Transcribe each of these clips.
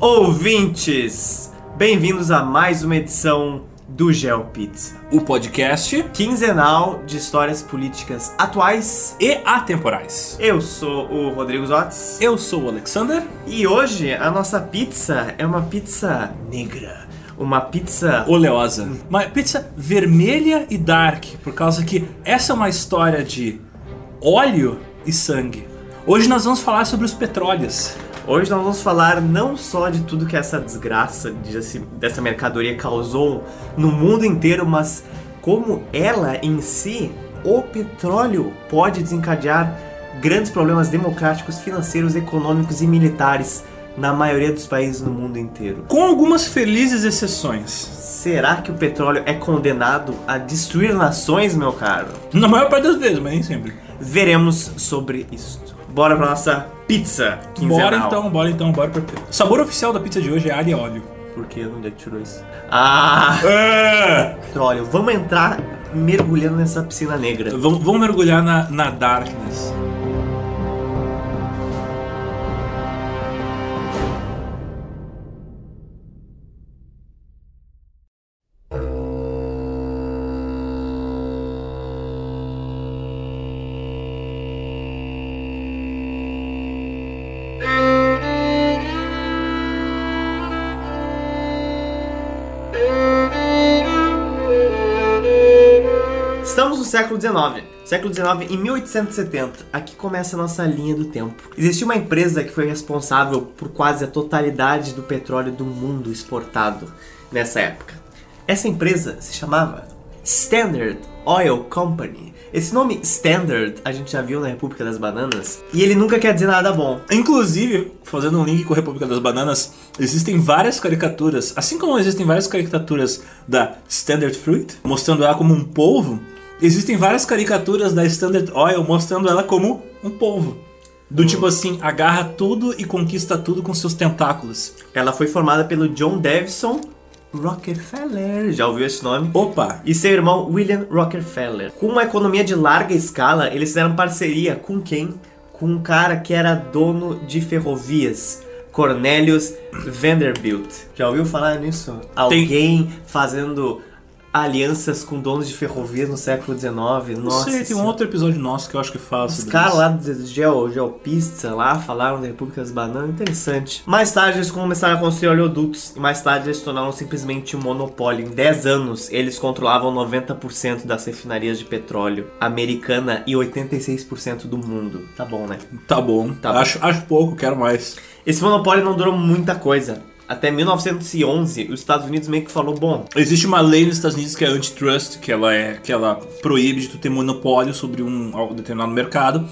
Ouvintes, bem-vindos a mais uma edição do Geo Pizza, O podcast quinzenal de histórias políticas atuais. e atemporais. Eu sou o Rodrigo Zotz Eu sou o Alexander. e hoje a nossa pizza é uma pizza negra, uma pizza Oleosa. Uma pizza vermelha e dark, por causa que essa é uma história de óleo e sangue. Hoje nós vamos falar sobre os petróleos. Hoje nós vamos falar não só de tudo que essa desgraça desse- dessa mercadoria causou no mundo inteiro, mas como ela em si, o petróleo, pode desencadear grandes problemas democráticos, financeiros, econômicos e militares na maioria dos países no mundo inteiro. Com algumas felizes exceções. Será que o petróleo é condenado a destruir nações, meu caro? Na maior parte das vezes, mas nem sempre. Veremos sobre isso. Bora pra nossa pizza quinzenal. Bora então, bora então, bora pra... O sabor oficial da pizza de hoje é alho e óleo. Por que? Onde é que tirou isso? Ah! Petróleo. Vamos entrar mergulhando nessa piscina negra. Vamos, vamos mergulhar na, na darkness. Século XIX. Século XIX, em 1870. Aqui começa a nossa linha do tempo. Existia uma empresa que foi responsável por quase a totalidade do petróleo do mundo exportado nessa época. Essa empresa se chamava Standard Oil Company. Esse nome Standard a gente já viu na República das Bananas e ele nunca quer dizer nada bom. Inclusive, fazendo um link com a República das Bananas, existem várias caricaturas, assim como existem várias caricaturas da Standard Fruit, mostrando ela como um polvo, existem várias caricaturas da Standard Oil mostrando ela como um polvo. Do tipo assim, agarra tudo e conquista tudo com seus tentáculos. Ela foi formada pelo John Davison Rockefeller. Já ouviu esse nome? Opa! e seu irmão William Rockefeller. Com uma economia de larga escala, eles fizeram parceria com quem? Com um cara que era dono de ferrovias. Cornelius Vanderbilt. Já ouviu falar nisso? Alguém fazendo alianças com donos de ferrovias no século XIX. Não Nossa. sei, tem um outro episódio nosso que eu acho que fala Os caras lá do Geo, Geopista lá falaram da República das Bananas, interessante. Mais tarde eles começaram a construir oleodutos e mais tarde eles se tornaram simplesmente um monopólio. Em 10 anos eles controlavam 90% das refinarias de petróleo americana e 86% do mundo. Tá bom, né? Tá bom, Tá bom. acho, acho pouco, quero mais. Esse monopólio não durou muita coisa. Até 1911, os Estados Unidos meio que falou, bom, Existe uma lei nos Estados Unidos que é antitrust, que ela é que ela proíbe de tu ter monopólio sobre um determinado mercado.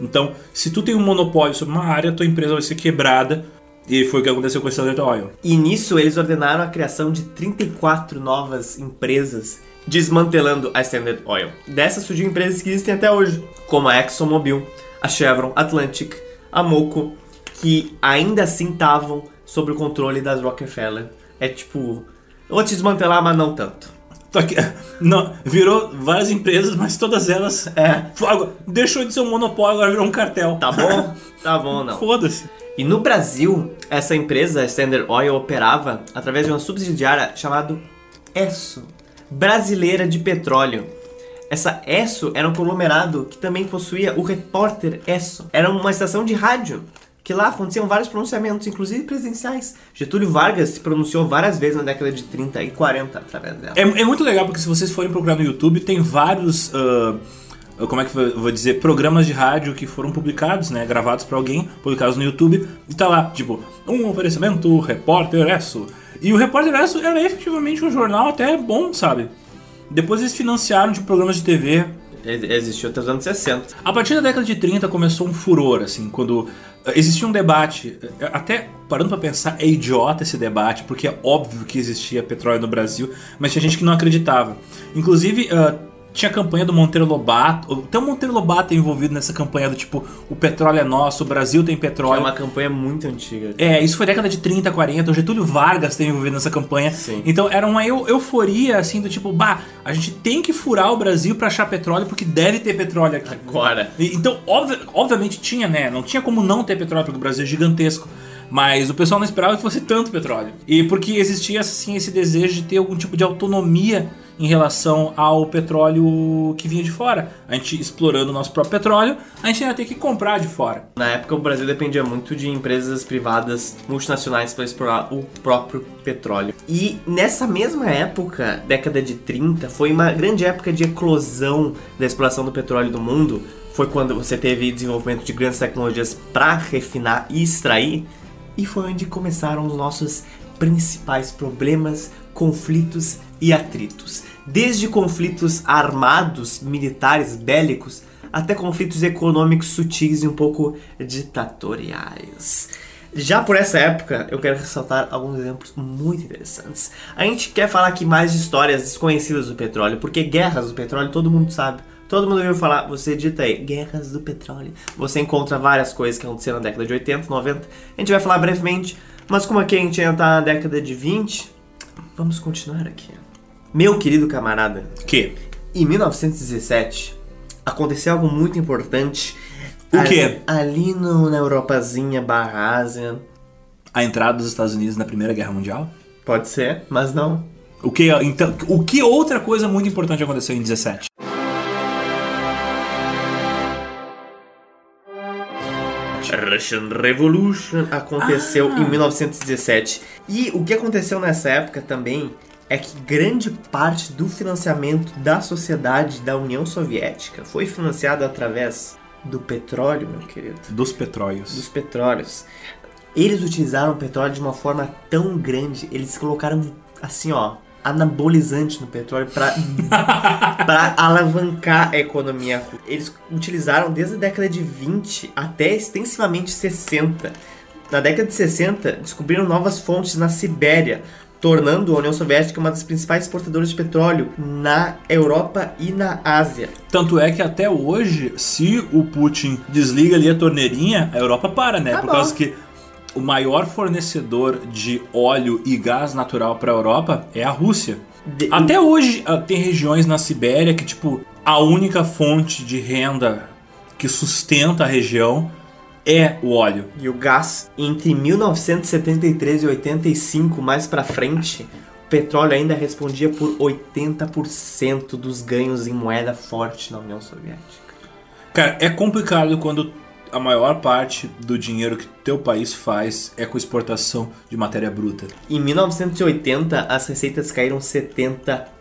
Então, se tu tem um monopólio sobre uma área, tua empresa vai ser quebrada. E foi o que aconteceu com a Standard Oil. E nisso eles ordenaram a criação de 34 novas empresas, desmantelando a Standard Oil. Dessas surgiu empresas que existem até hoje, como a ExxonMobil, a Chevron, Atlantic, a Moco, que ainda assim estavam sob o controle das Rockefeller. É tipo, vou te desmantelar, mas não tanto. Aqui- não, virou várias empresas, mas todas elas É, Agora, deixou de ser um monopólio, agora virou um cartel. tá bom? Tá bom, não. Foda-se. E no Brasil, essa empresa, Standard Oil, operava através de uma subsidiária chamada ESSO, Brasileira de Petróleo. Essa ESSO era um conglomerado que também possuía o Repórter ESSO. Era uma estação de rádio, que lá aconteciam vários pronunciamentos, inclusive presidenciais. Getúlio Vargas se pronunciou várias vezes na década de 30 e 40 através dela. É, é muito legal porque se vocês forem procurar no YouTube, tem vários. ah, como é que eu vou dizer? Programas de rádio que foram publicados, né? Gravados pra alguém, publicados no YouTube. E tá lá, tipo, um oferecimento, Repórter Esso. E o Repórter Esso era efetivamente um jornal até bom, sabe? Depois eles financiaram de programas de TV. Ex- Existiu até os anos 60. A partir da década de 30 começou um furor, assim, quando eh, existia um debate, eh, até parando pra pensar, é idiota esse debate, porque é óbvio que existia petróleo no Brasil, mas tinha gente que não acreditava. Inclusive, ah, tinha a campanha do Monteiro Lobato, até o Monteiro Lobato envolvido nessa campanha do tipo, o petróleo é nosso, o Brasil tem Que é petróleo. uma campanha muito antiga. É, isso foi década de 30, 40, o Getúlio Vargas esteve envolvido nessa campanha. Sim. Então era uma eu- euforia, assim, do tipo, bah, a gente tem que furar o Brasil pra achar petróleo, porque deve ter petróleo aqui. Agora. Então, obvi- obviamente tinha, né? Não tinha como não ter petróleo, porque o Brasil é gigantesco. Mas o pessoal não esperava que fosse tanto petróleo. E porque existia assim esse desejo de ter algum tipo de autonomia em relação ao petróleo que vinha de fora. A gente explorando o nosso próprio petróleo, a gente ia ter que comprar de fora. Na época o Brasil dependia muito de empresas privadas multinacionais para explorar o próprio petróleo. E nessa mesma época, década de 30, foi uma grande época de eclosão da exploração do petróleo do mundo. Foi quando você teve desenvolvimento de grandes tecnologias para refinar e extrair. E foi onde começaram os nossos principais problemas, conflitos e atritos. Desde conflitos armados, militares, bélicos, até conflitos econômicos sutis e um pouco ditatoriais. Já por essa época, eu quero ressaltar alguns exemplos muito interessantes. A gente quer falar aqui mais de histórias desconhecidas do petróleo, porque guerras do petróleo todo mundo sabe. Todo mundo ouviu falar, você dita aí, guerras do petróleo. Você encontra várias coisas que aconteceram na década de 80, 90. A gente vai falar brevemente, mas como aqui a gente ainda tá na década de 20, vamos continuar aqui. Meu querido camarada, Que? em 1917 aconteceu algo muito importante. O ali- quê? Ali no, na Europazinha barra Ásia. A entrada dos Estados Unidos na Primeira Guerra Mundial? Pode ser, mas não. O que, então, o que outra coisa muito importante aconteceu em 17? Russian Revolution aconteceu Ah. em 1917. E o que aconteceu nessa época também é que grande parte do financiamento da sociedade da União Soviética foi financiado através do petróleo, meu querido. Dos petróleos. Dos petróleos. Eles utilizaram o petróleo de uma forma tão grande, eles colocaram assim, ó, anabolizante no petróleo para para alavancar a economia. Eles utilizaram desde a década de 20 até extensivamente 60. Na década de 60, descobriram novas fontes na Sibéria, tornando a União Soviética uma das principais exportadoras de petróleo na Europa e na Ásia. Tanto é que até hoje, se o Putin desliga ali a torneirinha, a Europa para, né? Tá Por bom. causa que o maior fornecedor de óleo e gás natural para a Europa é a Rússia. De- Até hoje ah, tem regiões na Sibéria que, tipo, a única fonte de renda que sustenta a região é o óleo. E o gás, entre 1973 e 85, mais pra frente, o petróleo ainda respondia por 80% dos ganhos em moeda forte na União Soviética. Cara, é complicado quando a maior parte do dinheiro que teu país faz é com exportação de matéria bruta. Em 1980, as receitas caíram 70%.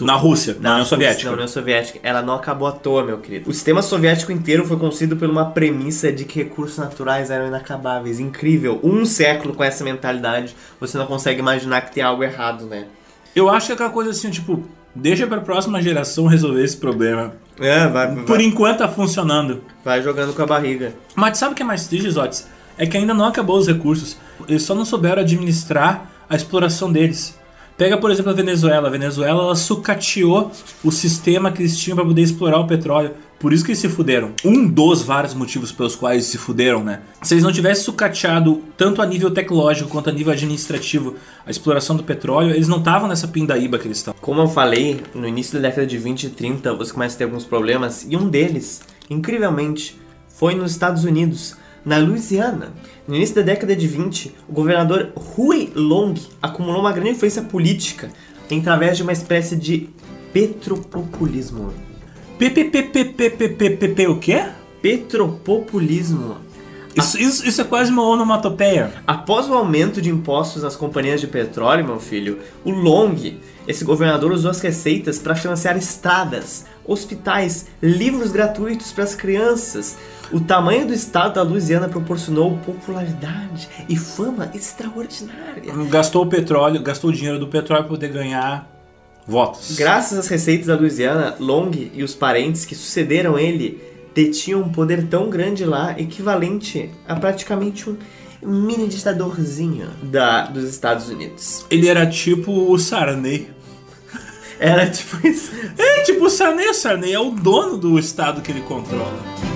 Na Rússia, na, União Rússia, Soviética. Na União Soviética. Ela não acabou à toa, meu querido. O sistema soviético inteiro foi construído por uma premissa de que recursos naturais eram inacabáveis. Incrível. Um século com essa mentalidade, você não consegue imaginar que tem algo errado, né? Eu acho que é aquela coisa assim, tipo, deixa pra próxima geração resolver esse problema. É, vai, Por enquanto tá funcionando. vai jogando com a barriga. Mas sabe o que é mais triste, Zotes? É que ainda não acabou os recursos. Eles só não souberam administrar a exploração deles. Pega, por exemplo, a Venezuela. A Venezuela ela sucateou o sistema que eles tinham para poder explorar o petróleo. Por isso que eles se fuderam. Um dos vários motivos pelos quais eles se fuderam, né? Se eles não tivessem sucateado tanto a nível tecnológico quanto a nível administrativo a exploração do petróleo, eles não estavam nessa pindaíba que eles estão. Como eu falei, no início da década de 20 e 30 você começa a ter alguns problemas, e um deles, incrivelmente, foi nos Estados Unidos, na Louisiana. No início da década de 20, o governador Huey Long acumulou uma grande influência política através de uma espécie de petropopulismo. PPPPPPPP o quê? Petropopulismo. Isso, isso, isso é quase uma onomatopeia. Após o aumento de impostos nas companhias de petróleo, meu filho, o Long, esse governador, usou as receitas para financiar estradas, hospitais, livros gratuitos para as crianças. O tamanho do estado da Louisiana proporcionou popularidade e fama extraordinária. Gastou o petróleo, gastou o dinheiro do petróleo para poder ganhar votos. Graças às receitas da Louisiana, Long e os parentes que sucederam ele detinham um poder tão grande lá, equivalente a praticamente um mini ditadorzinho da, dos Estados Unidos. Ele era tipo o Sarney. Era tipo isso. É tipo o Sarney, o Sarney é o dono do estado que ele controla.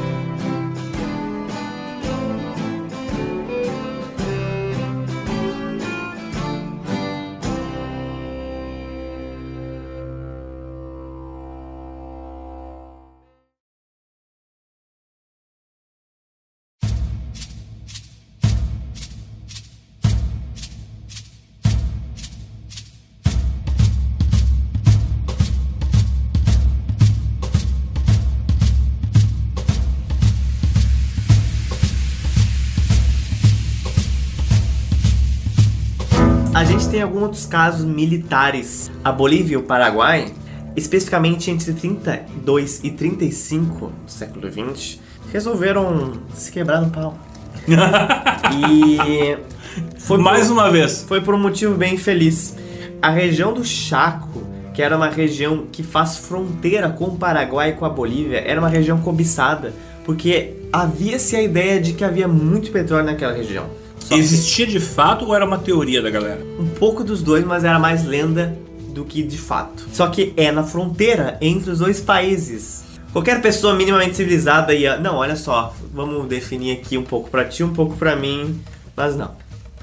Alguns outros casos militares. A Bolívia e o Paraguai, especificamente entre 32 e 35 do século 20, resolveram se quebrar no pau. e foi Mais por, uma vez. foi por um motivo bem feliz. A região do Chaco, que era uma região que faz fronteira com o Paraguai e com a Bolívia, era uma região cobiçada, porque havia-se a ideia de que havia muito petróleo naquela região. Só que Existia de fato ou era uma teoria da galera? um pouco dos dois, mas era mais lenda do que de fato. Só que é na fronteira entre os dois países. Qualquer pessoa minimamente civilizada ia, não, olha só, vamos definir aqui um pouco pra ti, um pouco pra mim, mas não.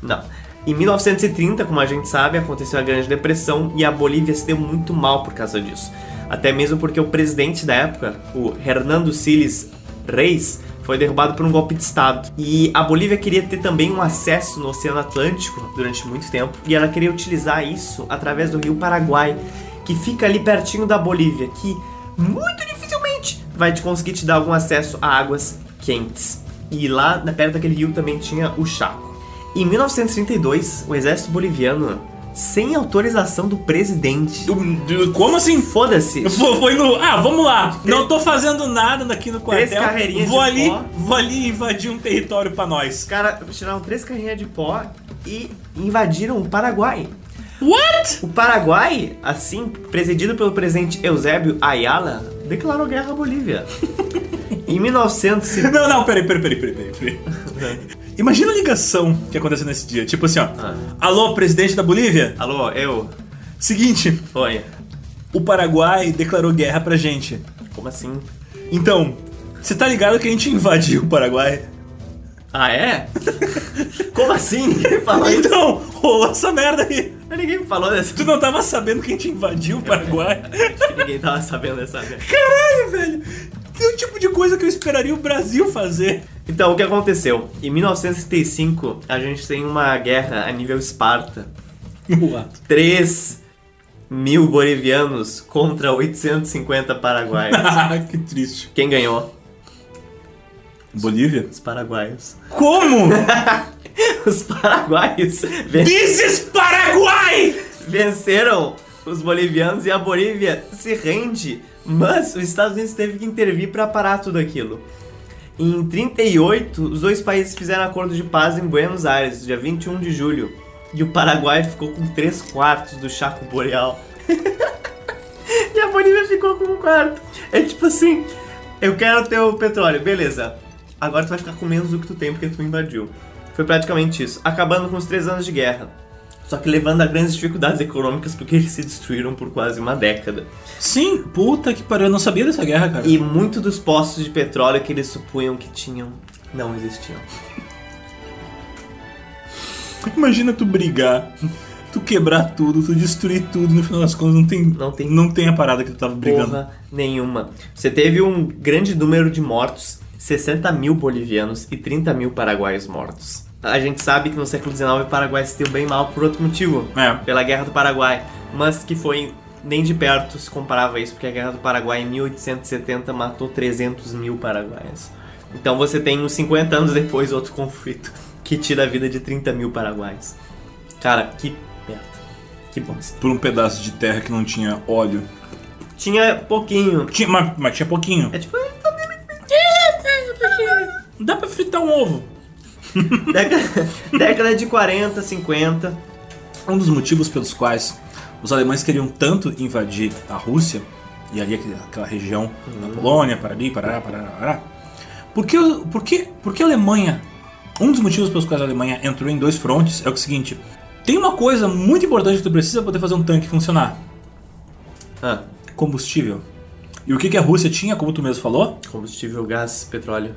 Não. Em 1930, como a gente sabe, aconteceu a Grande Depressão e a Bolívia se deu muito mal por causa disso. Até mesmo porque o presidente da época, o Hernando Siles Reis, foi derrubado por um golpe de Estado. E a Bolívia queria ter também um acesso no Oceano Atlântico durante muito tempo. E ela queria utilizar isso através do rio Paraguai, que fica ali pertinho da Bolívia, que muito dificilmente vai te conseguir te dar algum acesso a águas quentes. E lá perto daquele rio também tinha o Chaco. Em 1932, o exército boliviano, sem autorização do presidente, Como assim? foda-se, Foi foi no. Ah, vamos lá. Não tô fazendo nada aqui no Três quartel. carreirinhas Vou de ali, pó. vou ali invadir um território pra os nós. caras tiraram três carrinhas de pó e invadiram o Paraguai. What? O Paraguai, assim, presidido pelo presidente Eusébio Ayala, declarou guerra à Bolívia. em 1900 e- Não, não, peraí, peraí, peraí, peraí, peraí. Imagina a ligação que aconteceu nesse dia. Tipo assim, ó. Ah. Alô, presidente da Bolívia? Alô, eu. Seguinte, Oi. o Paraguai declarou guerra pra gente. Como assim? Então, você tá ligado que a gente invadiu o Paraguai? Ah, é? Como assim? Ninguém falou isso. Então, rolou essa merda aí. Ninguém me falou dessa. Tu não tava sabendo que a gente invadiu o Paraguai? Acho que ninguém tava sabendo dessa merda. Caralho, velho. É o tipo de coisa que eu esperaria o Brasil fazer. Então, o que aconteceu? Em 1935, a gente tem uma guerra a nível Esparta. What? 3 mil bolivianos contra 850 paraguaios. que triste. Quem ganhou? Bolívia? Os paraguaios. Como? Os paraguaios ven- This is Paraguai! venceram os bolivianos e a Bolívia se rende. Mas os Estados Unidos teve que intervir para parar tudo aquilo. Em 38, os dois países fizeram acordo de paz em Buenos Aires, dia 21 de julho. E o Paraguai ficou com 3 quartos do Chaco Boreal. e a Bolívia ficou com um quarto. É tipo assim, eu quero o teu petróleo, beleza. Agora tu vai ficar com menos do que tu tem porque tu invadiu. Foi praticamente isso, acabando com os três anos de guerra. Só que levando a grandes dificuldades econômicas porque eles se destruíram por quase uma década. Sim, puta que pariu. Eu não sabia dessa guerra, cara. E muitos dos postos de petróleo que eles supunham que tinham não existiam. Imagina tu brigar, tu quebrar tudo, tu destruir tudo, no final das contas não tem, Não tem não tem a parada que tu tava brigando. porra nenhuma. Você teve um grande número de mortos, 60 mil bolivianos e 30 mil paraguaios mortos. A gente sabe que no século XIX o Paraguai se deu bem mal por outro motivo. É. Pela Guerra do Paraguai. Mas que foi nem de perto se comparava a isso, porque a Guerra do Paraguai em 1870 matou 300 mil paraguaios. Então você tem uns 50 anos depois outro conflito que tira a vida de 30 mil paraguaios. Cara, que merda. Que bosta. Por um pedaço de terra que não tinha óleo. Tinha pouquinho. Tinha, mas, mas tinha pouquinho. É tipo. Dá pra fritar um ovo. Década, década de 40, 50. Um dos motivos pelos quais os alemães queriam tanto invadir a Rússia, e ali aquela região da Polônia, Parari, Pará, Pará, Pará. Por que, por, que, por que a Alemanha. Um dos motivos pelos quais a Alemanha entrou em dois frontes é o seguinte: tem uma coisa muito importante que tu precisa pra poder fazer um tanque funcionar: Ah, combustível. E o que, que a Rússia tinha, como tu mesmo falou? combustível, gás, petróleo.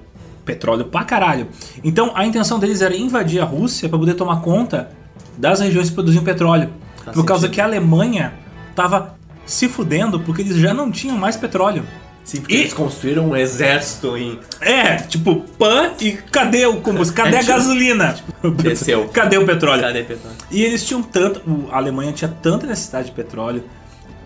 Petróleo pra caralho. Então a intenção deles era invadir a Rússia pra poder tomar conta das regiões que produziam petróleo. Faz por causa que a Alemanha tava se fudendo porque eles já não tinham mais petróleo. Sim, porque E- eles construíram um exército em. É, tipo, pan e cadê o combustível? Cadê É, a tipo- gasolina? Desceu. Cadê o petróleo? Cadê petróleo? E eles tinham tanto. A Alemanha tinha tanta necessidade de petróleo.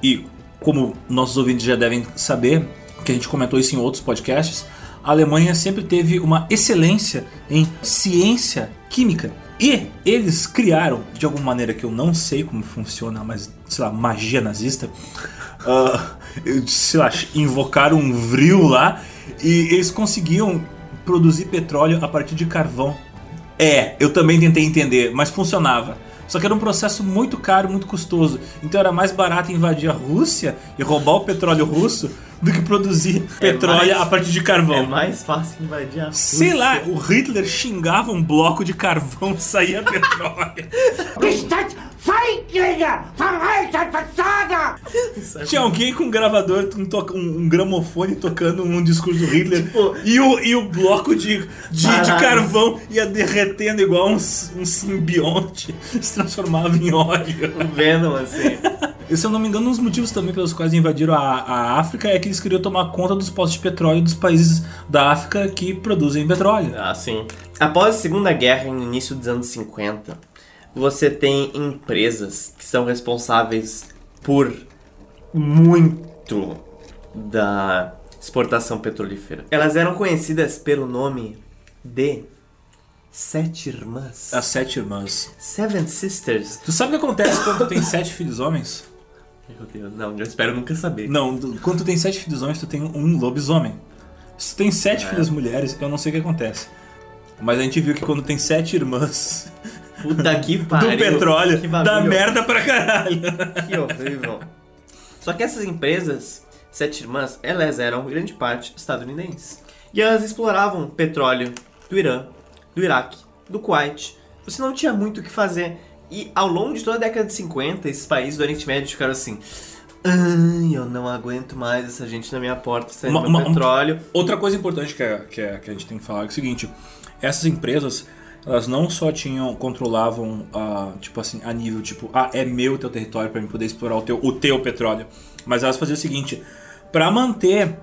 E como nossos ouvintes já devem saber, que a gente comentou isso em outros podcasts, a Alemanha sempre teve uma excelência em ciência química. E eles criaram, de alguma maneira que eu não sei como funciona, mas, sei lá, magia nazista, uh, sei lá, invocaram um vril lá e eles conseguiam produzir petróleo a partir de carvão. É, eu também tentei entender, mas funcionava. Só que era um processo muito caro, muito custoso. Então era mais barato invadir a Rússia e roubar o petróleo russo do que produzir É petróleo mais- a partir de carvão. É mais fácil invadir a Sei Rússia. lá, o Hitler xingava um bloco de carvão e saía petróleo. Tinha alguém com um gravador, um, toca- um- um gramofone tocando um discurso do Hitler Tipo- e, o, e o bloco de, de, de carvão ia derretendo igual um, um simbionte, se transformava em óleo. O Venom, assim. E se eu não me engano, um dos motivos também pelos quais invadiram a, a África é que eles queriam tomar conta dos postos de petróleo dos países da África que produzem petróleo. Ah, sim. Após a Segunda Guerra, no início dos anos 50, você tem empresas que são responsáveis por muito da exportação petrolífera. Elas eram conhecidas pelo nome de Sete Irmãs. As sete irmãs. Seven Sisters. Tu sabe o que acontece quando tem sete filhos homens? Meu Deus, não, eu espero nunca saber. Não, quando tu tem sete filhos homens, tu tem um lobisomem. Se tu tem sete filhas mulheres, eu não sei o que acontece. Mas a gente viu que quando tem sete irmãs Puta que do pariu. petróleo, que dá merda pra caralho. Que horrível. Só que essas empresas, Sete Irmãs, elas eram, grande parte, estadunidenses. E elas exploravam petróleo do Irã, do Iraque, do Kuwait. Você não tinha muito o que fazer. E ao longo de toda a década de 50, esses países do Oriente Médio ficaram assim... Ai, eu não aguento mais essa gente na minha porta saindo Uma- uma- petróleo. Outra coisa importante que, é- que, é- que a gente tem que falar é o seguinte: essas empresas, elas não só tinham, controlavam, ah, tipo assim, a nível tipo, ah, é meu o teu território para mim poder explorar o teu, o teu petróleo, mas elas faziam o seguinte: para manter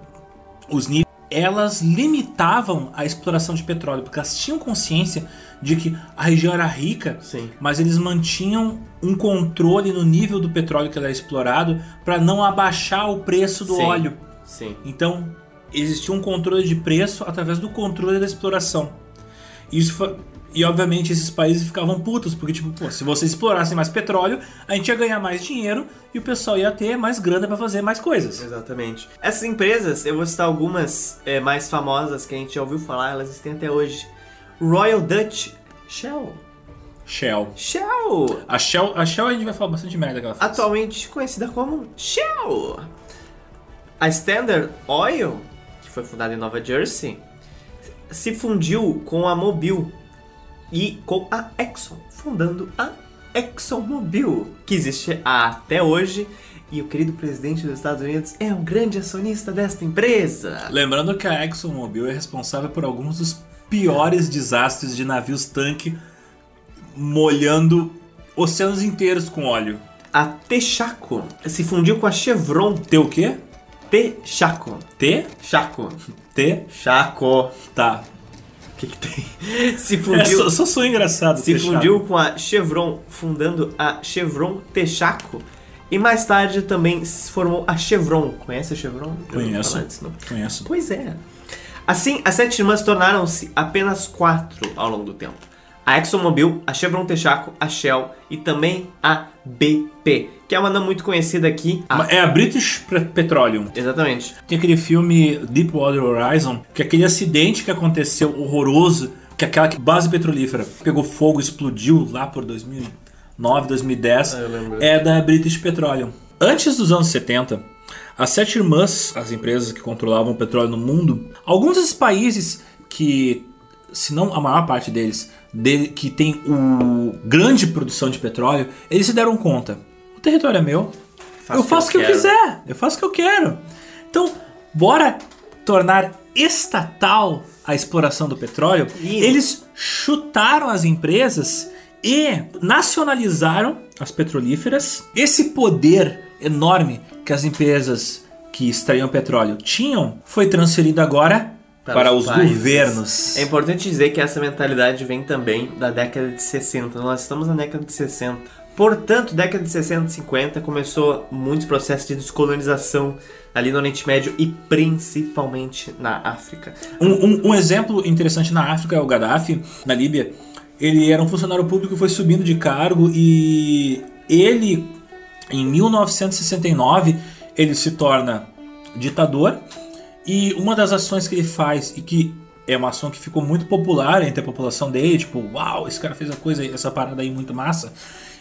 os níveis, elas limitavam a exploração de petróleo, porque elas tinham consciência de que a região era rica, Sim. mas eles mantinham um controle no nível do petróleo que era explorado para não abaixar o preço do Sim. óleo. Sim. Então, existia um controle de preço através do controle da exploração. Isso fa- E obviamente esses países ficavam putos, porque tipo, pô, se vocês explorassem mais petróleo, a gente ia ganhar mais dinheiro e o pessoal ia ter mais grana para fazer mais coisas. Exatamente. Essas empresas, eu vou citar algumas é, mais famosas que a gente já ouviu falar, elas existem até hoje. Royal Dutch Shell. Shell. Shell! A Shell, a Shell a gente vai falar bastante merda que ela faz. Atualmente conhecida como Shell. A Standard Oil, que foi fundada em Nova Jersey, se fundiu com a Mobil e com a Exxon, fundando a ExxonMobil, que existe até hoje. E o querido presidente dos Estados Unidos é um grande acionista desta empresa. Lembrando que a ExxonMobil é responsável por alguns dos piores desastres de navios tanque molhando oceanos inteiros com óleo. A Texaco se fundiu com a Chevron. T o quê? Texaco. T? Chaco. T? Chaco. Tá. O que, que tem? Se É, fundiu. só, só sou engraçado. se fundiu com a Chevron, fundando a Chevron Texaco. E mais tarde também se formou a Chevron. Conhece a Chevron? Conheço. disso, não? Conheço. Pois é. Assim, as sete irmãs tornaram-se apenas quatro ao longo do tempo. A ExxonMobil, a Chevron Texaco, a Shell e também a BP, que é uma não muito conhecida aqui. Ah, É a British Pe- Petroleum. exatamente. Tem aquele filme Deepwater Horizon, que é aquele acidente que aconteceu horroroso, que aquela base petrolífera pegou fogo, explodiu lá por 2009, 2010, Ah, eu lembro. é da British Petroleum. Antes dos anos 70, as sete irmãs, as empresas que controlavam o petróleo no mundo, alguns desses países que, se não a maior parte deles, de- que tem o grande produção de petróleo, eles se deram conta. O território é meu, Faço eu faço o que eu, quero. quiser, eu faço o que eu quero. Então, bora tornar estatal a exploração do petróleo. Ih. Eles chutaram as empresas e nacionalizaram as petrolíferas. Esse poder enorme que as empresas que extraíam petróleo tinham foi transferido agora para, os, países. governos. É importante dizer que essa mentalidade vem também da década de 60. Nós estamos na década de 60. Portanto, década de 60 e 50 começou muitos processos de descolonização ali no Oriente Médio e principalmente na África. Um, um- um exemplo interessante na África é o Gaddafi, na Líbia, ele era um funcionário público foi subindo de cargo e ele, em 1969, ele se torna ditador e uma das ações que ele faz e que é uma ação que ficou muito popular entre a população dele, tipo, uau, esse cara fez a coisa, essa parada aí muito massa.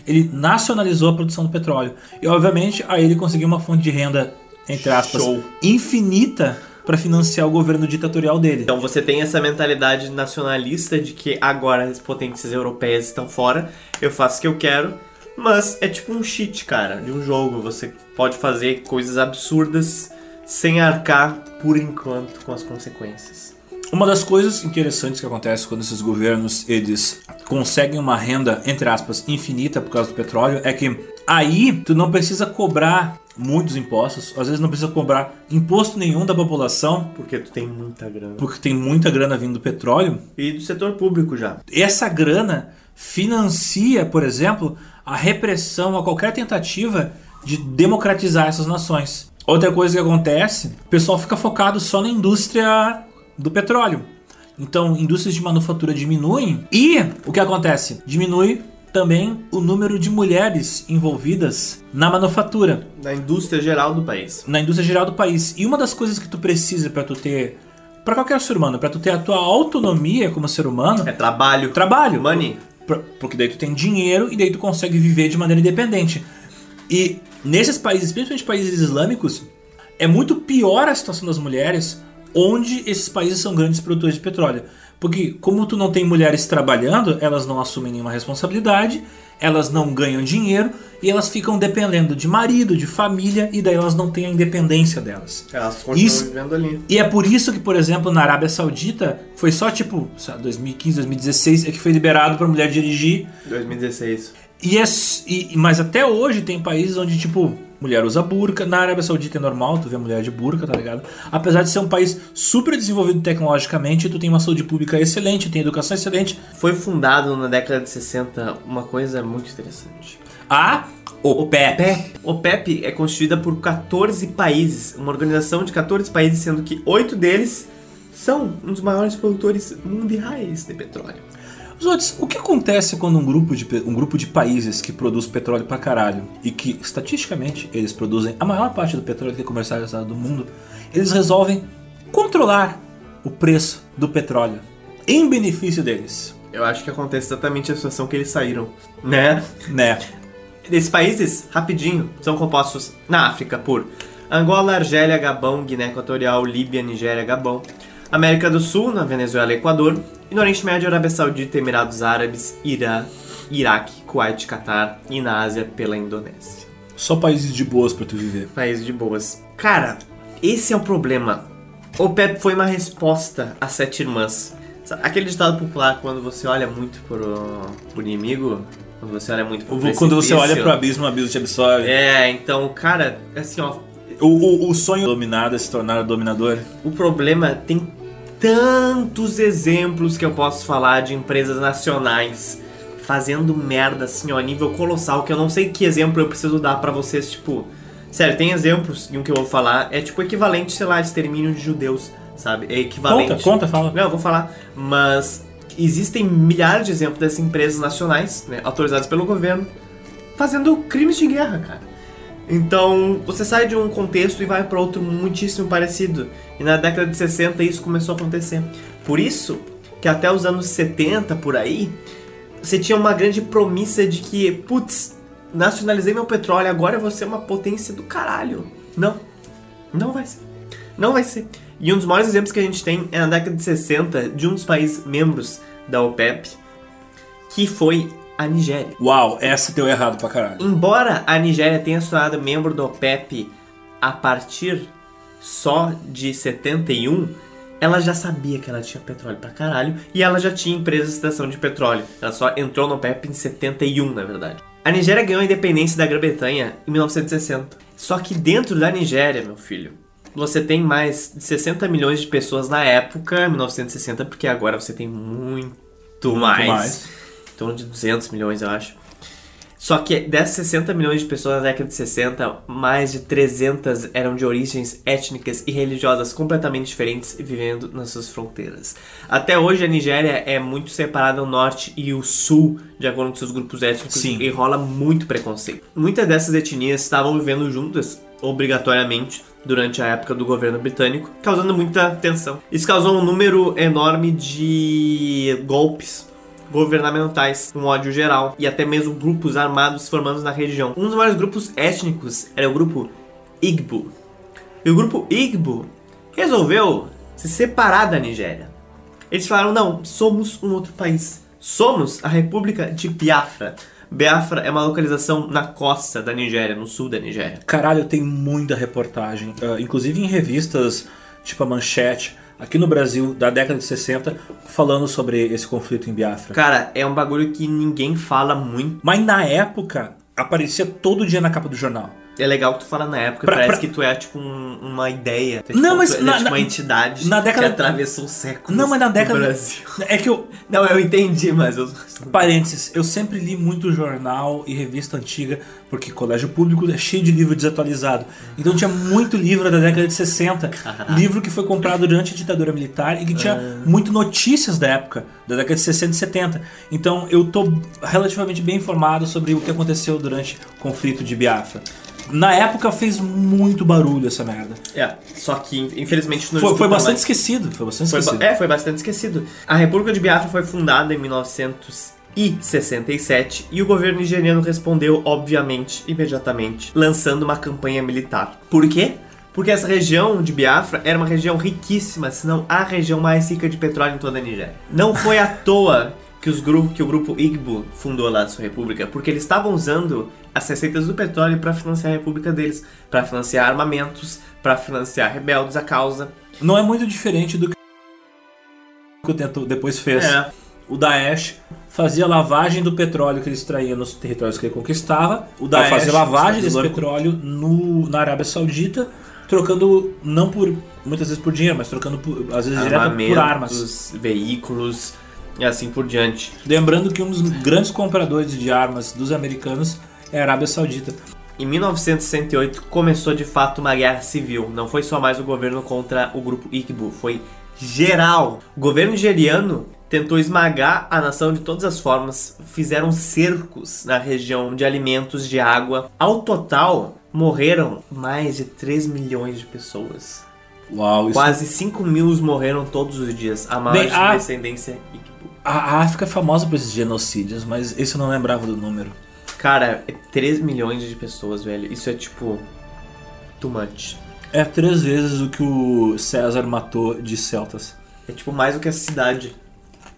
Ele nacionalizou a produção do petróleo. E obviamente aí ele conseguiu uma fonte de renda, entre aspas, Show. infinita para financiar o governo ditatorial dele. Então você tem essa mentalidade nacionalista de que agora as potências europeias estão fora, eu faço o que eu quero, mas é tipo um cheat, cara, de um jogo. Você pode fazer coisas absurdas sem arcar por enquanto com as consequências. Uma das coisas interessantes que acontece quando esses governos eles conseguem uma renda entre aspas infinita por causa do petróleo é que aí tu não precisa cobrar muitos impostos, às vezes não precisa cobrar imposto nenhum da população Porque tu tem muita grana. porque tem muita grana vindo do petróleo. E do setor público já. Essa grana financia, por exemplo, a repressão a qualquer tentativa de democratizar essas nações. Outra coisa que acontece, o pessoal fica focado só na indústria do petróleo. Então, indústrias de manufatura diminuem e o que acontece? Diminui também o número de mulheres envolvidas na manufatura, Na indústria geral do país. na indústria geral do país. E uma das coisas que tu precisa para tu ter para qualquer ser humano, para tu ter a tua autonomia como ser humano, É trabalho. trabalho. Money. Por- Porque daí tu tem dinheiro e daí tu consegue viver de maneira independente. E nesses países, principalmente países islâmicos, é muito pior a situação das mulheres onde esses países são grandes produtores de petróleo. Porque como tu não tem mulheres trabalhando, elas não assumem nenhuma responsabilidade, elas não ganham dinheiro e elas ficam dependendo de marido, de família e daí elas não têm a independência delas. Elas continuam Isso- vivendo ali. E é por isso que, por exemplo, na Arábia Saudita foi só tipo, sei lá, 2015, 2016 é que foi liberado para mulher dirigir 2016. e é, e, mas até hoje tem países onde, tipo, mulher usa burca. Na Arábia Saudita é normal tu ver mulher de burca, tá ligado? Apesar de ser um país super desenvolvido tecnologicamente, tu tem uma saúde pública excelente, tem educação excelente. Foi fundado na década de 60 uma coisa muito interessante. A OPEP. OPEP é constituída por 14 países, uma organização de 14 países, sendo que oito deles são um dos maiores produtores mundiais de petróleo. Zotes, o que acontece quando um grupo, de, um grupo de países que produz petróleo pra caralho e que, estatisticamente, eles produzem a maior parte do petróleo que é comercializado do mundo, eles resolvem controlar o preço do petróleo em benefício deles, Eu acho que acontece exatamente a situação que eles saíram, né? né? Esses países, rapidinho, são compostos na África por Angola, Argélia, Gabão, Guiné Equatorial, Líbia, Nigéria, Gabão. América do Sul, na Venezuela e Equador. E no Oriente Médio, Arábia Saudita, Emirados Árabes, Irã, Iraque, Kuwait, Catar e na Ásia pela Indonésia. Só países de boas pra tu viver. País de boas. Cara, esse é o problema. O PEP foi uma resposta às sete irmãs. Aquele ditado popular, quando você olha muito pro, pro inimigo, quando você olha muito pro Quando você olha pro abismo, o abismo te absorve. É, então, cara, assim, ó, O, o, o sonho dominado é se tornar dominador. o problema tem tantos exemplos que eu posso falar de empresas nacionais fazendo merda, assim, ó, a nível colossal, que eu não sei que exemplo eu preciso dar pra vocês, tipo... Sério, tem exemplos, e um que eu vou falar é, tipo, equivalente, sei lá, a extermínio de judeus, sabe? É equivalente. Conta, conta, fala. Não, eu vou falar. Mas existem milhares de exemplos dessas empresas nacionais, né, autorizadas pelo governo, fazendo crimes de guerra, cara. Então, você sai de um contexto e vai para outro muitíssimo parecido. E na década de 60 isso começou a acontecer. Por isso que até os anos 70 por aí, você tinha uma grande promissa de que, putz, nacionalizei meu petróleo, agora eu vou ser uma potência do caralho. Não. Não vai ser. Não vai ser. E um dos maiores exemplos que a gente tem é na década de 60 de um dos países membros da OPEP, que foi a Nigéria. Uau, essa deu errado pra caralho. Embora a Nigéria tenha se tornado membro da OPEP a partir só de 71, ela já sabia que ela tinha petróleo pra caralho e ela já tinha empresas de extração de petróleo. Ela só entrou na OPEP em 71, na verdade. A Nigéria ganhou a independência da Grã-Bretanha em 1960. Só que dentro da Nigéria, meu filho, você tem mais de 60 milhões de pessoas na época, 1960, porque agora você tem muito, mais. mais. Torno de 200 milhões, eu acho. Só que dessas 60 milhões de pessoas na década de 60, mais de 300 eram de origens étnicas e religiosas completamente diferentes vivendo nas suas fronteiras. Até hoje a Nigéria é muito separada o norte e o sul, de acordo com seus grupos étnicos, Sim. e rola muito preconceito. Muitas dessas etnias estavam vivendo juntas, obrigatoriamente, durante a época do governo britânico, causando muita tensão. Isso causou um número enorme de golpes governamentais, um ódio geral e até mesmo grupos armados se formando na região. Um dos maiores grupos étnicos era o grupo Igbo. E o grupo Igbo resolveu se separar da Nigéria. Eles falaram: não, somos um outro país. Somos a República de Biafra. Biafra é uma localização na costa da Nigéria, no sul da Nigéria. Caralho, tem muita reportagem, ah, inclusive em revistas tipo a Manchete, aqui no Brasil, da década de 60, falando sobre esse conflito em Biafra. Cara, é um bagulho que ninguém fala muito. Mas na época, aparecia todo dia na capa do jornal. É legal que tu fala na época, Pra- parece pra- que tu é tipo um- uma ideia. Tu é, Não, tipo, mas tu é, na- tipo na- uma entidade na década- que atravessou séculos Não, mas na década. Brasil. É que eu. Não, eu entendi, mas eu... Parênteses, eu sempre li muito jornal e revista antiga, porque colégio público é cheio de livro desatualizado. Então tinha muito livro da década de 60. Livro que foi comprado durante a ditadura militar e que tinha muito notícias da época, da década de 60 e 70. Então eu tô relativamente bem informado sobre o que aconteceu durante o conflito de Biafra. Na época fez muito barulho essa merda. É, só que infelizmente não Foi, foi bastante mais. esquecido. Foi bastante Foi esquecido. é, foi bastante esquecido. A República de Biafra foi fundada em 1967 e o governo nigeriano respondeu, obviamente, imediatamente, lançando uma campanha militar. Por quê? Porque essa região de Biafra era uma região riquíssima, se não a região mais rica de petróleo em toda a Nigéria. Não foi à toa que, os gru- que o grupo Igbo fundou lá a sua república, porque eles estavam usando as receitas do petróleo para financiar a república deles, para financiar armamentos, para financiar rebeldes à causa. Não é muito diferente do que o tentou- depois fez. É. O Daesh fazia lavagem do petróleo que ele extraía nos territórios que ele conquistava. O Daesh, fazia lavagem desse petróleo no, na Arábia Saudita, trocando não por muitas vezes por dinheiro, mas trocando por, às vezes direto por armas. veículos e assim por diante. Lembrando que um dos grandes compradores de armas dos americanos é a Arábia Saudita. Em 1968 começou de fato uma guerra civil. Não foi só mais o governo contra o grupo Igbo, foi geral. O governo nigeriano tentou esmagar a nação de todas as formas, fizeram cercos na região de alimentos, de água. Ao total, morreram mais de 3 milhões de pessoas. Uau, isso Quase 5 mil morreram todos os dias. A maior Bem, a- descendência Igbo. A África é famosa por esses genocídios, mas esse eu não lembrava do número. Cara, é 3 milhões de pessoas, velho. Isso é tipo. Too much. É três vezes o que o César matou de celtas. É tipo mais do que a cidade.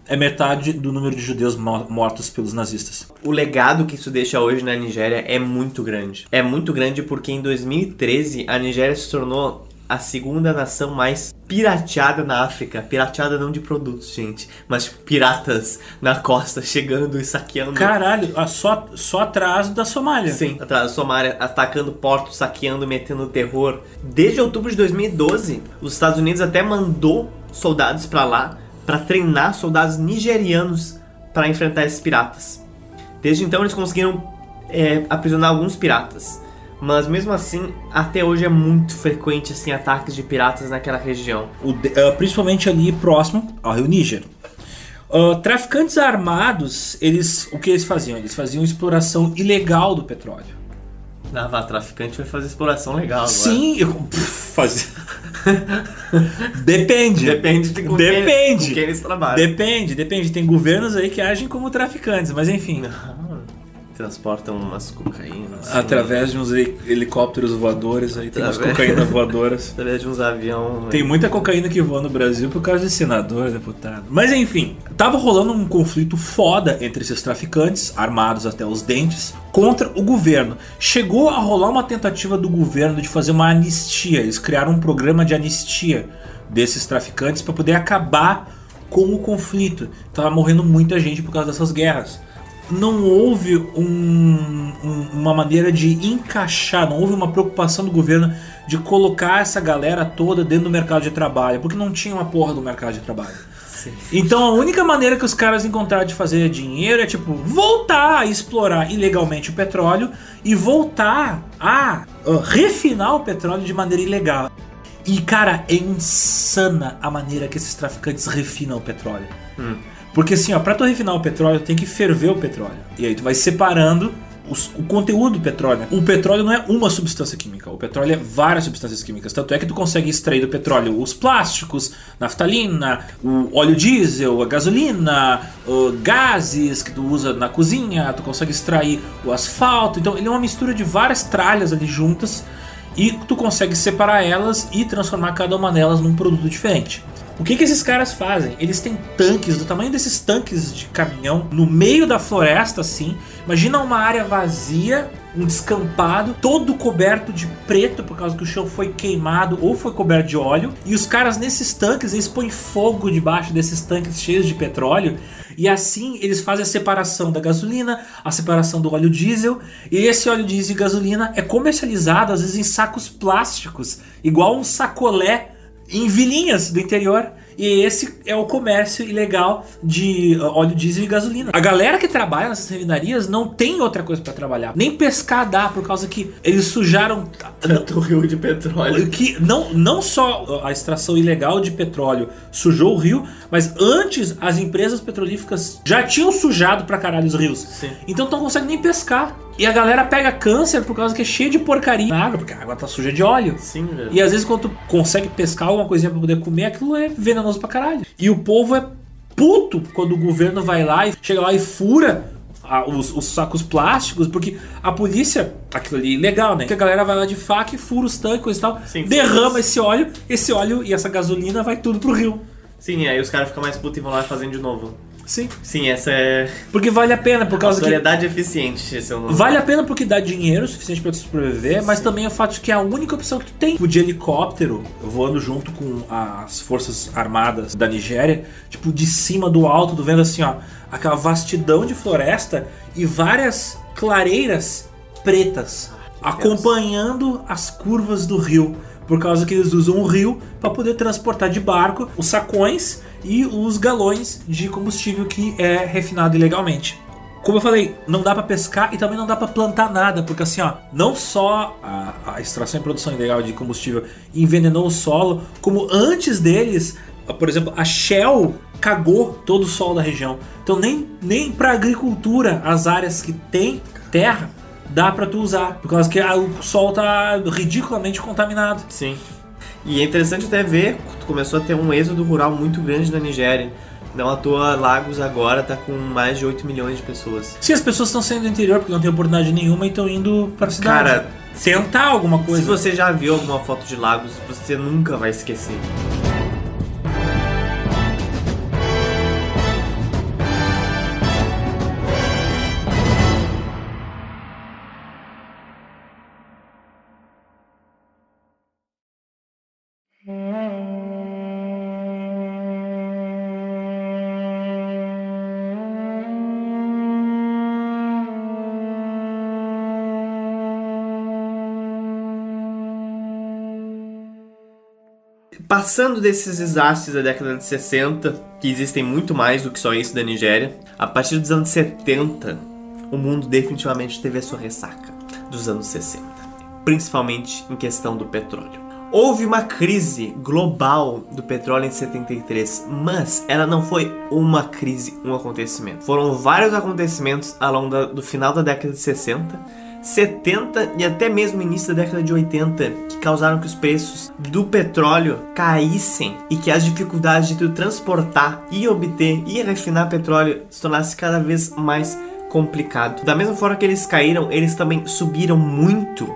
É metade do número de judeus mo- mortos pelos nazistas. O legado que isso deixa hoje na Nigéria é muito grande. É muito grande porque em 2013 a Nigéria se tornou a segunda nação mais pirateada na África. Pirateada não de produtos, gente, mas tipo, piratas na costa chegando e saqueando. Caralho, só, só atrás da Somália. Sim, atrás da Somália, atacando portos, saqueando, metendo terror. Desde outubro de 2012, os Estados Unidos até mandou soldados pra lá pra treinar soldados nigerianos pra enfrentar esses piratas. Desde então eles conseguiram é, aprisionar alguns piratas. Mas mesmo assim, até hoje é muito frequente assim ataques de piratas naquela região. O ah, principalmente ali próximo ao Rio Níger. Ah, traficantes armados, eles o que eles faziam? Eles faziam exploração ilegal do petróleo. Ah, vá, traficante vai fazer exploração legal agora. Sim, eu, pff, fazia. Depende. Depende de com Depende. Quem, com quem eles trabalham. Depende, depende. Tem governos aí que agem como traficantes, mas enfim. Transportam umas cocaínas. assim, Através de uns heli- helicópteros voadores aí, tem umas Através- cocaínas voadoras. Através de uns aviões. Tem muita cocaína que voa no Brasil por causa de senador, deputado. Mas enfim, tava rolando um conflito foda entre esses traficantes, armados até os dentes, contra o governo. Chegou a rolar uma tentativa do governo de fazer uma anistia. Eles criaram um programa de anistia desses traficantes para poder acabar com o conflito. Tava morrendo muita gente por causa dessas guerras. Não houve um- um- uma maneira de encaixar, não houve uma preocupação do governo de colocar essa galera toda dentro do mercado de trabalho, porque não tinha uma porra do mercado de trabalho. Então a única maneira que os caras encontraram de fazer dinheiro é tipo voltar a explorar ilegalmente o petróleo e voltar a uh, refinar o petróleo de maneira ilegal. E cara, é insana a maneira que esses traficantes refinam o petróleo. Porque assim, ó, pra tu refinar o petróleo, tem que ferver o petróleo. E aí tu vai separando os- o conteúdo do petróleo. O petróleo não é uma substância química, o petróleo é várias substâncias químicas. Tanto é que tu consegue extrair do petróleo os plásticos, naftalina, o óleo diesel, a gasolina, gases que tu usa na cozinha, tu consegue extrair o asfalto. Então ele é uma mistura de várias tralhas ali juntas e tu consegue separar elas e transformar cada uma delas num produto diferente. O que, que esses caras fazem? Eles têm tanques do tamanho desses tanques de caminhão no meio da floresta, assim. Imagina uma área vazia, um descampado, todo coberto de preto por causa que o chão foi queimado ou foi coberto de óleo. E os caras nesses tanques, eles põem fogo debaixo desses tanques cheios de petróleo. E assim eles fazem a separação da gasolina, a separação do óleo diesel. E esse óleo diesel e gasolina é comercializado às vezes em sacos plásticos, igual um sacolé em vilinhas do interior. E esse é o comércio ilegal de uh, óleo diesel e gasolina. A galera que trabalha nessas refinarias não tem outra coisa pra trabalhar. Nem pescar dá, por causa que eles sujaram Tanto rio de petróleo. que não, não só a extração ilegal de petróleo sujou o rio, mas antes as empresas petrolíferas já tinham sujado pra caralho os rios. Sim. Então não consegue nem pescar. E a galera pega câncer por causa que é cheio de porcaria na água, porque a água tá suja de óleo. Sim, velho. E às vezes quando tu consegue pescar alguma coisinha pra poder comer, aquilo é venenoso pra caralho. E o povo é puto quando o governo vai lá e chega lá e fura a- os, os sacos plásticos, porque a polícia, aquilo ali é ilegal, né? Que a galera vai lá de faca e fura os tanques e tal, Sim, derrama esse óleo, esse óleo e essa gasolina vai tudo pro rio. Sim, aí os caras ficam mais putos e vão lá fazendo de novo. Sim. Sim, essa é. Porque vale a pena, por causa que. Autoridade eficiente, esse é o nome. Vale a pena porque dá dinheiro suficiente pra tu sobreviver, mas também é o fato de que é a única opção que tu tem. Tipo, de helicóptero, voando junto com as forças armadas da Nigéria, tipo, de cima do alto, tu vendo assim, ó, aquela vastidão de floresta e várias clareiras pretas acompanhando as curvas do rio. Por causa que eles usam o rio para poder transportar de barco os sacões e os galões de combustível que é refinado ilegalmente. Como eu falei, não dá pra pescar e também não dá pra plantar nada, porque assim, ó, não só a, a extração e produção ilegal de combustível envenenou o solo, como antes deles, por exemplo, a Shell cagou todo o solo da região. Então nem nem para agricultura as áreas que tem terra dá pra tu usar, por causa que o solo tá ridiculamente contaminado. Sim. E é interessante até ver, começou a ter um êxodo rural muito grande na Nigéria. Não à toa, Lagos agora tá com mais de 8 milhões de pessoas. Se as pessoas estão saindo do interior porque não tem oportunidade nenhuma e estão indo para cidade. Cara, tentar alguma coisa. Se você já viu alguma foto de Lagos, você nunca vai esquecer. Passando desses desastres da década de 60, que existem muito mais do que só isso da Nigéria, a partir dos anos 70, o mundo definitivamente teve a sua ressaca dos anos 60, principalmente em questão do petróleo. Houve uma crise global do petróleo em 73, mas ela não foi uma crise, um acontecimento. Foram vários acontecimentos ao longo do final da década de 60, 70 e até mesmo início da década de 80 que causaram que os preços do petróleo caíssem e que as dificuldades de tu transportar e obter e refinar petróleo se tornasse cada vez mais complicado. Da mesma forma que eles caíram, eles também subiram muito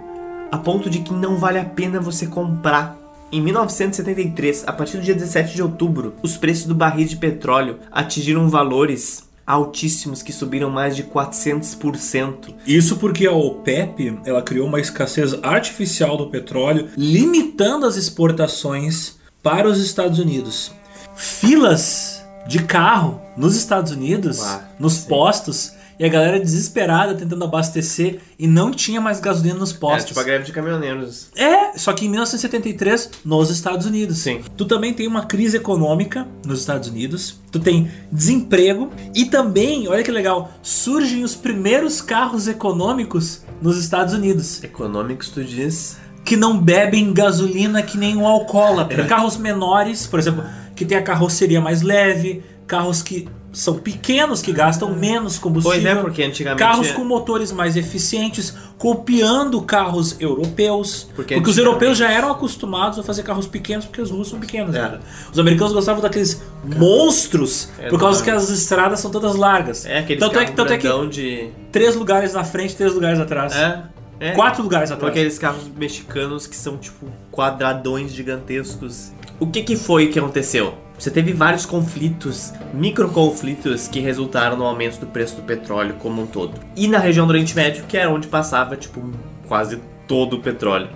a ponto de que não vale a pena você comprar. Em 1973, a partir do dia 17 de outubro, os preços do barril de petróleo atingiram valores altíssimos que subiram mais de 400%. Isso porque a OPEP ela criou uma escassez artificial do petróleo, limitando as exportações para os Estados Unidos. Filas de carro nos Estados Unidos, Uau, nos sim. postos, e a galera desesperada tentando abastecer e não tinha mais gasolina nos É, postos. tipo a greve de caminhoneiros. É, só que em 1973, nos Estados Unidos. Sim. Tu também tem uma crise econômica nos Estados Unidos, tu tem desemprego e também, olha que legal, surgem os primeiros carros econômicos nos Estados Unidos, Econômicos, tu diz. que não bebem gasolina que nem um alcoólatra. Carros menores, por exemplo, que tem a carroceria mais leve, carros que são pequenos, que gastam menos combustível. Pois é, porque antigamente. Carros com motores mais eficientes, copiando carros europeus. Porque Porque, os europeus já eram acostumados a fazer carros pequenos, porque os russos são pequenos. É. cara. Os americanos gostavam daqueles monstros, É, por causa que as estradas são todas largas. É, aqueles tanto é, tanto é que de. três lugares na frente, três lugares atrás. É. é. Quatro lugares atrás. aqueles carros mexicanos que são tipo quadradões gigantescos. O que que foi que aconteceu? Você teve vários conflitos, microconflitos que resultaram no aumento do preço do petróleo como um todo. E na região do Oriente Médio, que era onde passava tipo quase todo o petróleo.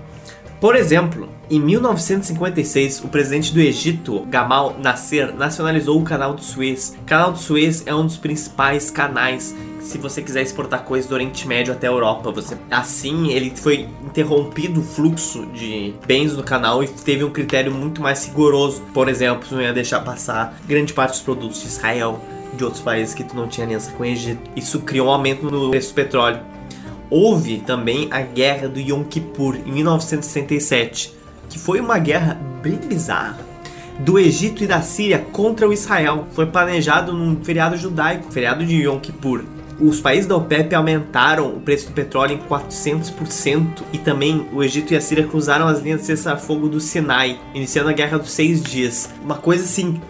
Por exemplo, em 1956, o presidente do Egito, Gamal Nasser, nacionalizou o Canal do Suez. O Canal do Suez é um dos principais canais se você quiser exportar coisas do Oriente Médio até a Europa. Você, assim, ele foi interrompido o fluxo de bens no canal e teve um critério muito mais rigoroso. Por exemplo, não ia deixar passar grande parte dos produtos de Israel, de outros países que tu não tinha aliança com o Egito. Isso criou um aumento no preço do petróleo. Houve também a Guerra do Yom Kippur em 1967, que foi uma guerra bem bizarra do Egito e da Síria contra o Israel. Foi planejado num feriado judaico, feriado de Yom Kippur. Os países da OPEP aumentaram o preço do petróleo em 400% e também o Egito e a Síria cruzaram as linhas de cessar-fogo do Sinai, iniciando a Guerra dos Seis Dias. Uma coisa assim,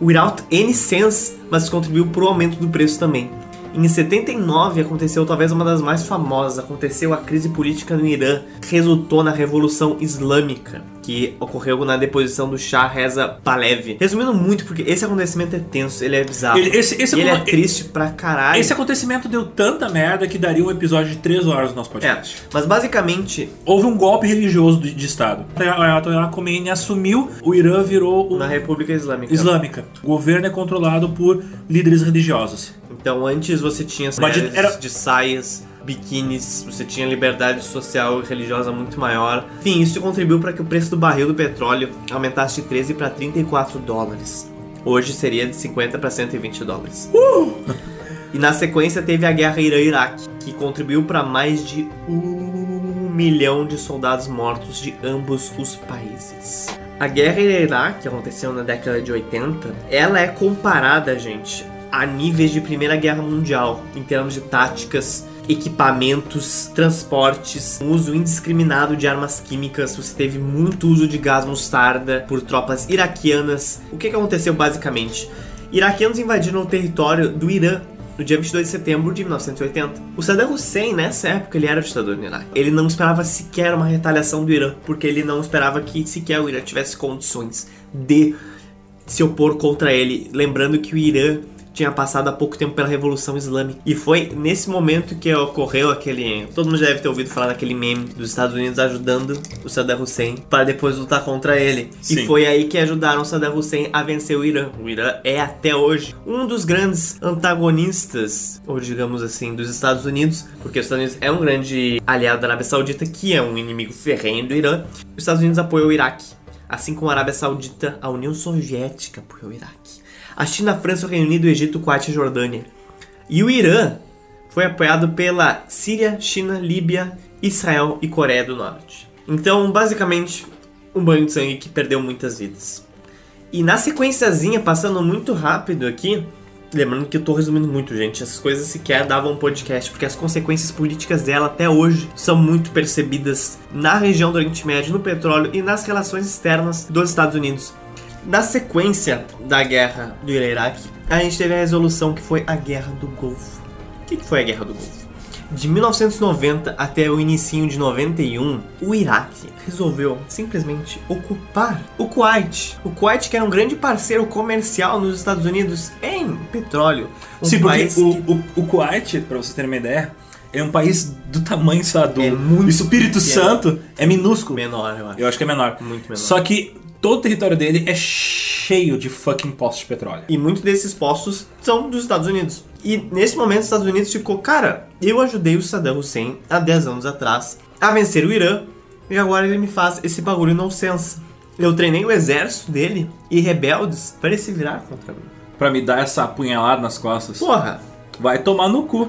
without any sense, mas contribuiu para o aumento do preço também. Em 79 aconteceu talvez uma das mais famosas, aconteceu a crise política no Irã, que resultou na Revolução Islâmica, que ocorreu na deposição do Shah Reza Pahlavi. Resumindo muito, porque esse acontecimento é tenso, ele é bizarro. Ele- esse- esse e ele é triste pra caralho. Esse acontecimento deu tanta merda que daria um episódio de três horas no nosso É, podcast. mas basicamente, Houve um golpe religioso de, de Estado. O Ayatollah Khomeini assumiu, o Irã virou na uma República Islâmica. islâmica. O governo é controlado por líderes religiosos. Então antes você tinha mulheres era- de saias, biquínis, você tinha liberdade social e religiosa muito maior. Enfim, isso contribuiu para que o preço do barril do petróleo aumentasse de 13 para 34 dólares. Hoje seria de 50 para 120 dólares. E na sequência teve a guerra Irã-Iraque, que contribuiu para mais de um milhão de soldados mortos de ambos os países. A guerra Irã-Iraque, que aconteceu na década de 80, ela é comparada, gente, a níveis de Primeira Guerra Mundial, em termos de táticas, equipamentos, transportes, um uso indiscriminado de armas químicas, você teve muito uso de gás mostarda por tropas iraquianas. O que, que aconteceu basicamente? Iraquianos invadiram o território do Irã no dia 22 de setembro de 1980. O Saddam Hussein, nessa época, ele era ditador no Iraque. Ele não esperava sequer uma retaliação do Irã, porque ele não esperava que sequer o Irã tivesse condições de se opor contra ele. Lembrando que o Irã tinha passado há pouco tempo pela Revolução Islâmica. E foi nesse momento que ocorreu aquele. Todo mundo já deve ter ouvido falar daquele meme dos Estados Unidos ajudando o Saddam Hussein para depois lutar contra ele. Sim. E foi aí que ajudaram o Saddam Hussein a vencer o Irã. O Irã é até hoje um dos grandes antagonistas, ou digamos assim, dos Estados Unidos, porque os Estados Unidos é um grande aliado da Arábia Saudita, que é um inimigo ferrenho do Irã. Os Estados Unidos apoiam o Iraque. Assim como a Arábia Saudita, a União Soviética apoiou o Iraque. A China, a França, o Reino Unido, o Egito, o Kuwait e a Jordânia. E o Irã foi apoiado pela Síria, China, Líbia, Israel e Coreia do Norte. Então, basicamente, um banho de sangue que perdeu muitas vidas. E na sequenciazinha, passando muito rápido aqui, lembrando que eu tô resumindo muito, gente, essas coisas sequer davam um podcast, porque as consequências políticas dela até hoje são muito percebidas na região do Oriente Médio, no petróleo e nas relações externas dos Estados Unidos. Na sequência da guerra do Iraque, a gente teve a resolução que foi a Guerra do Golfo. O que foi a Guerra do Golfo? De 1990 até o início de 91, o Iraque resolveu simplesmente ocupar o Kuwait. O Kuwait que era um grande parceiro comercial nos Estados Unidos em petróleo. Um Sim, porque o, que- o, o Kuwait, pra vocês terem uma ideia, é um país do tamanho, sei lá, do É muito Espírito pequeno. Santo, é minúsculo. menor, eu acho. Eu acho que é menor. Muito menor. Só que todo o território dele é cheio de fucking postos de petróleo. E muitos desses postos são dos Estados Unidos. E nesse momento os Estados Unidos ficou, cara, eu ajudei o Saddam Hussein há 10 anos atrás a vencer o Irã e agora ele me faz esse bagulho nonsense. Eu treinei o exército dele e rebeldes para ele se virar contra mim. Pra me dar essa apunhalada nas costas. Porra! Vai tomar no cu.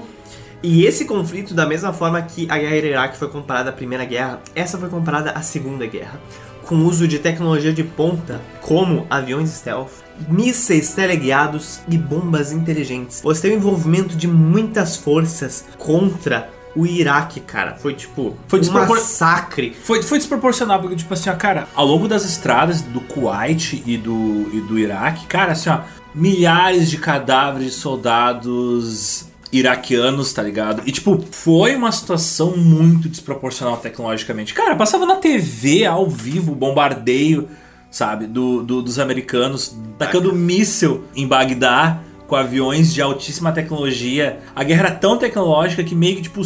E esse conflito, da mesma forma que a guerra Iraque foi comparada à Primeira Guerra, essa foi comparada à Segunda Guerra. Com o uso de tecnologia de ponta, como aviões stealth, mísseis teleguiados e bombas inteligentes. Você tem o envolvimento de muitas forças contra o Iraque, cara. Foi tipo Foi um massacre. Foi, foi desproporcional, porque, tipo assim, ó, cara, ao longo das estradas do Kuwait e do, e do Iraque, cara, assim, ó, milhares de cadáveres de soldados iraquianos, tá ligado? E, tipo, foi uma situação muito desproporcional tecnologicamente. Cara, passava na TV ao vivo bombardeio, sabe, do, do- dos americanos, tacando míssil em Bagdá com aviões de altíssima tecnologia. A guerra era tão tecnológica que meio que, tipo,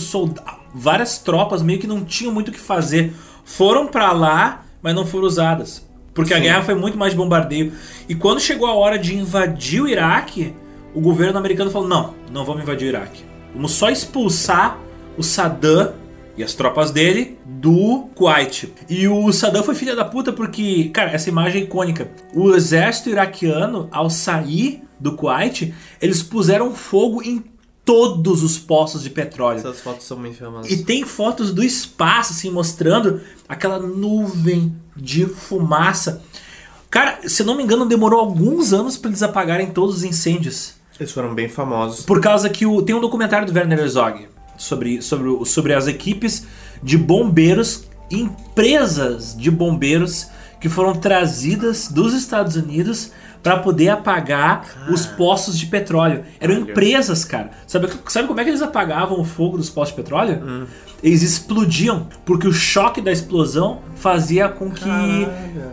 várias tropas meio que não tinham muito o que fazer. Foram pra lá, mas não foram usadas. Porque a Sim. guerra foi muito mais de bombardeio. E quando chegou a hora de invadir o Iraque, o governo americano falou: não, não vamos invadir o Iraque. Vamos só expulsar o Saddam e as tropas dele do Kuwait. E o Saddam foi filha da puta porque, cara, essa imagem é icônica. O exército iraquiano, ao sair do Kuwait, eles puseram fogo em todos os poços de petróleo. Essas fotos são muito famosas. E tem fotos do espaço, assim, mostrando aquela nuvem de fumaça. Cara, se não me engano, demorou alguns anos para eles apagarem todos os incêndios. Eles foram bem famosos. Por causa que o, tem um documentário do Werner Herzog sobre, sobre, sobre as equipes de bombeiros, empresas de bombeiros que foram trazidas dos Estados Unidos para poder apagar os poços de petróleo. Eram Caralho. empresas, cara. Sabe, sabe como é que eles apagavam o fogo dos postos de petróleo? Eles explodiam, porque o choque da explosão fazia com que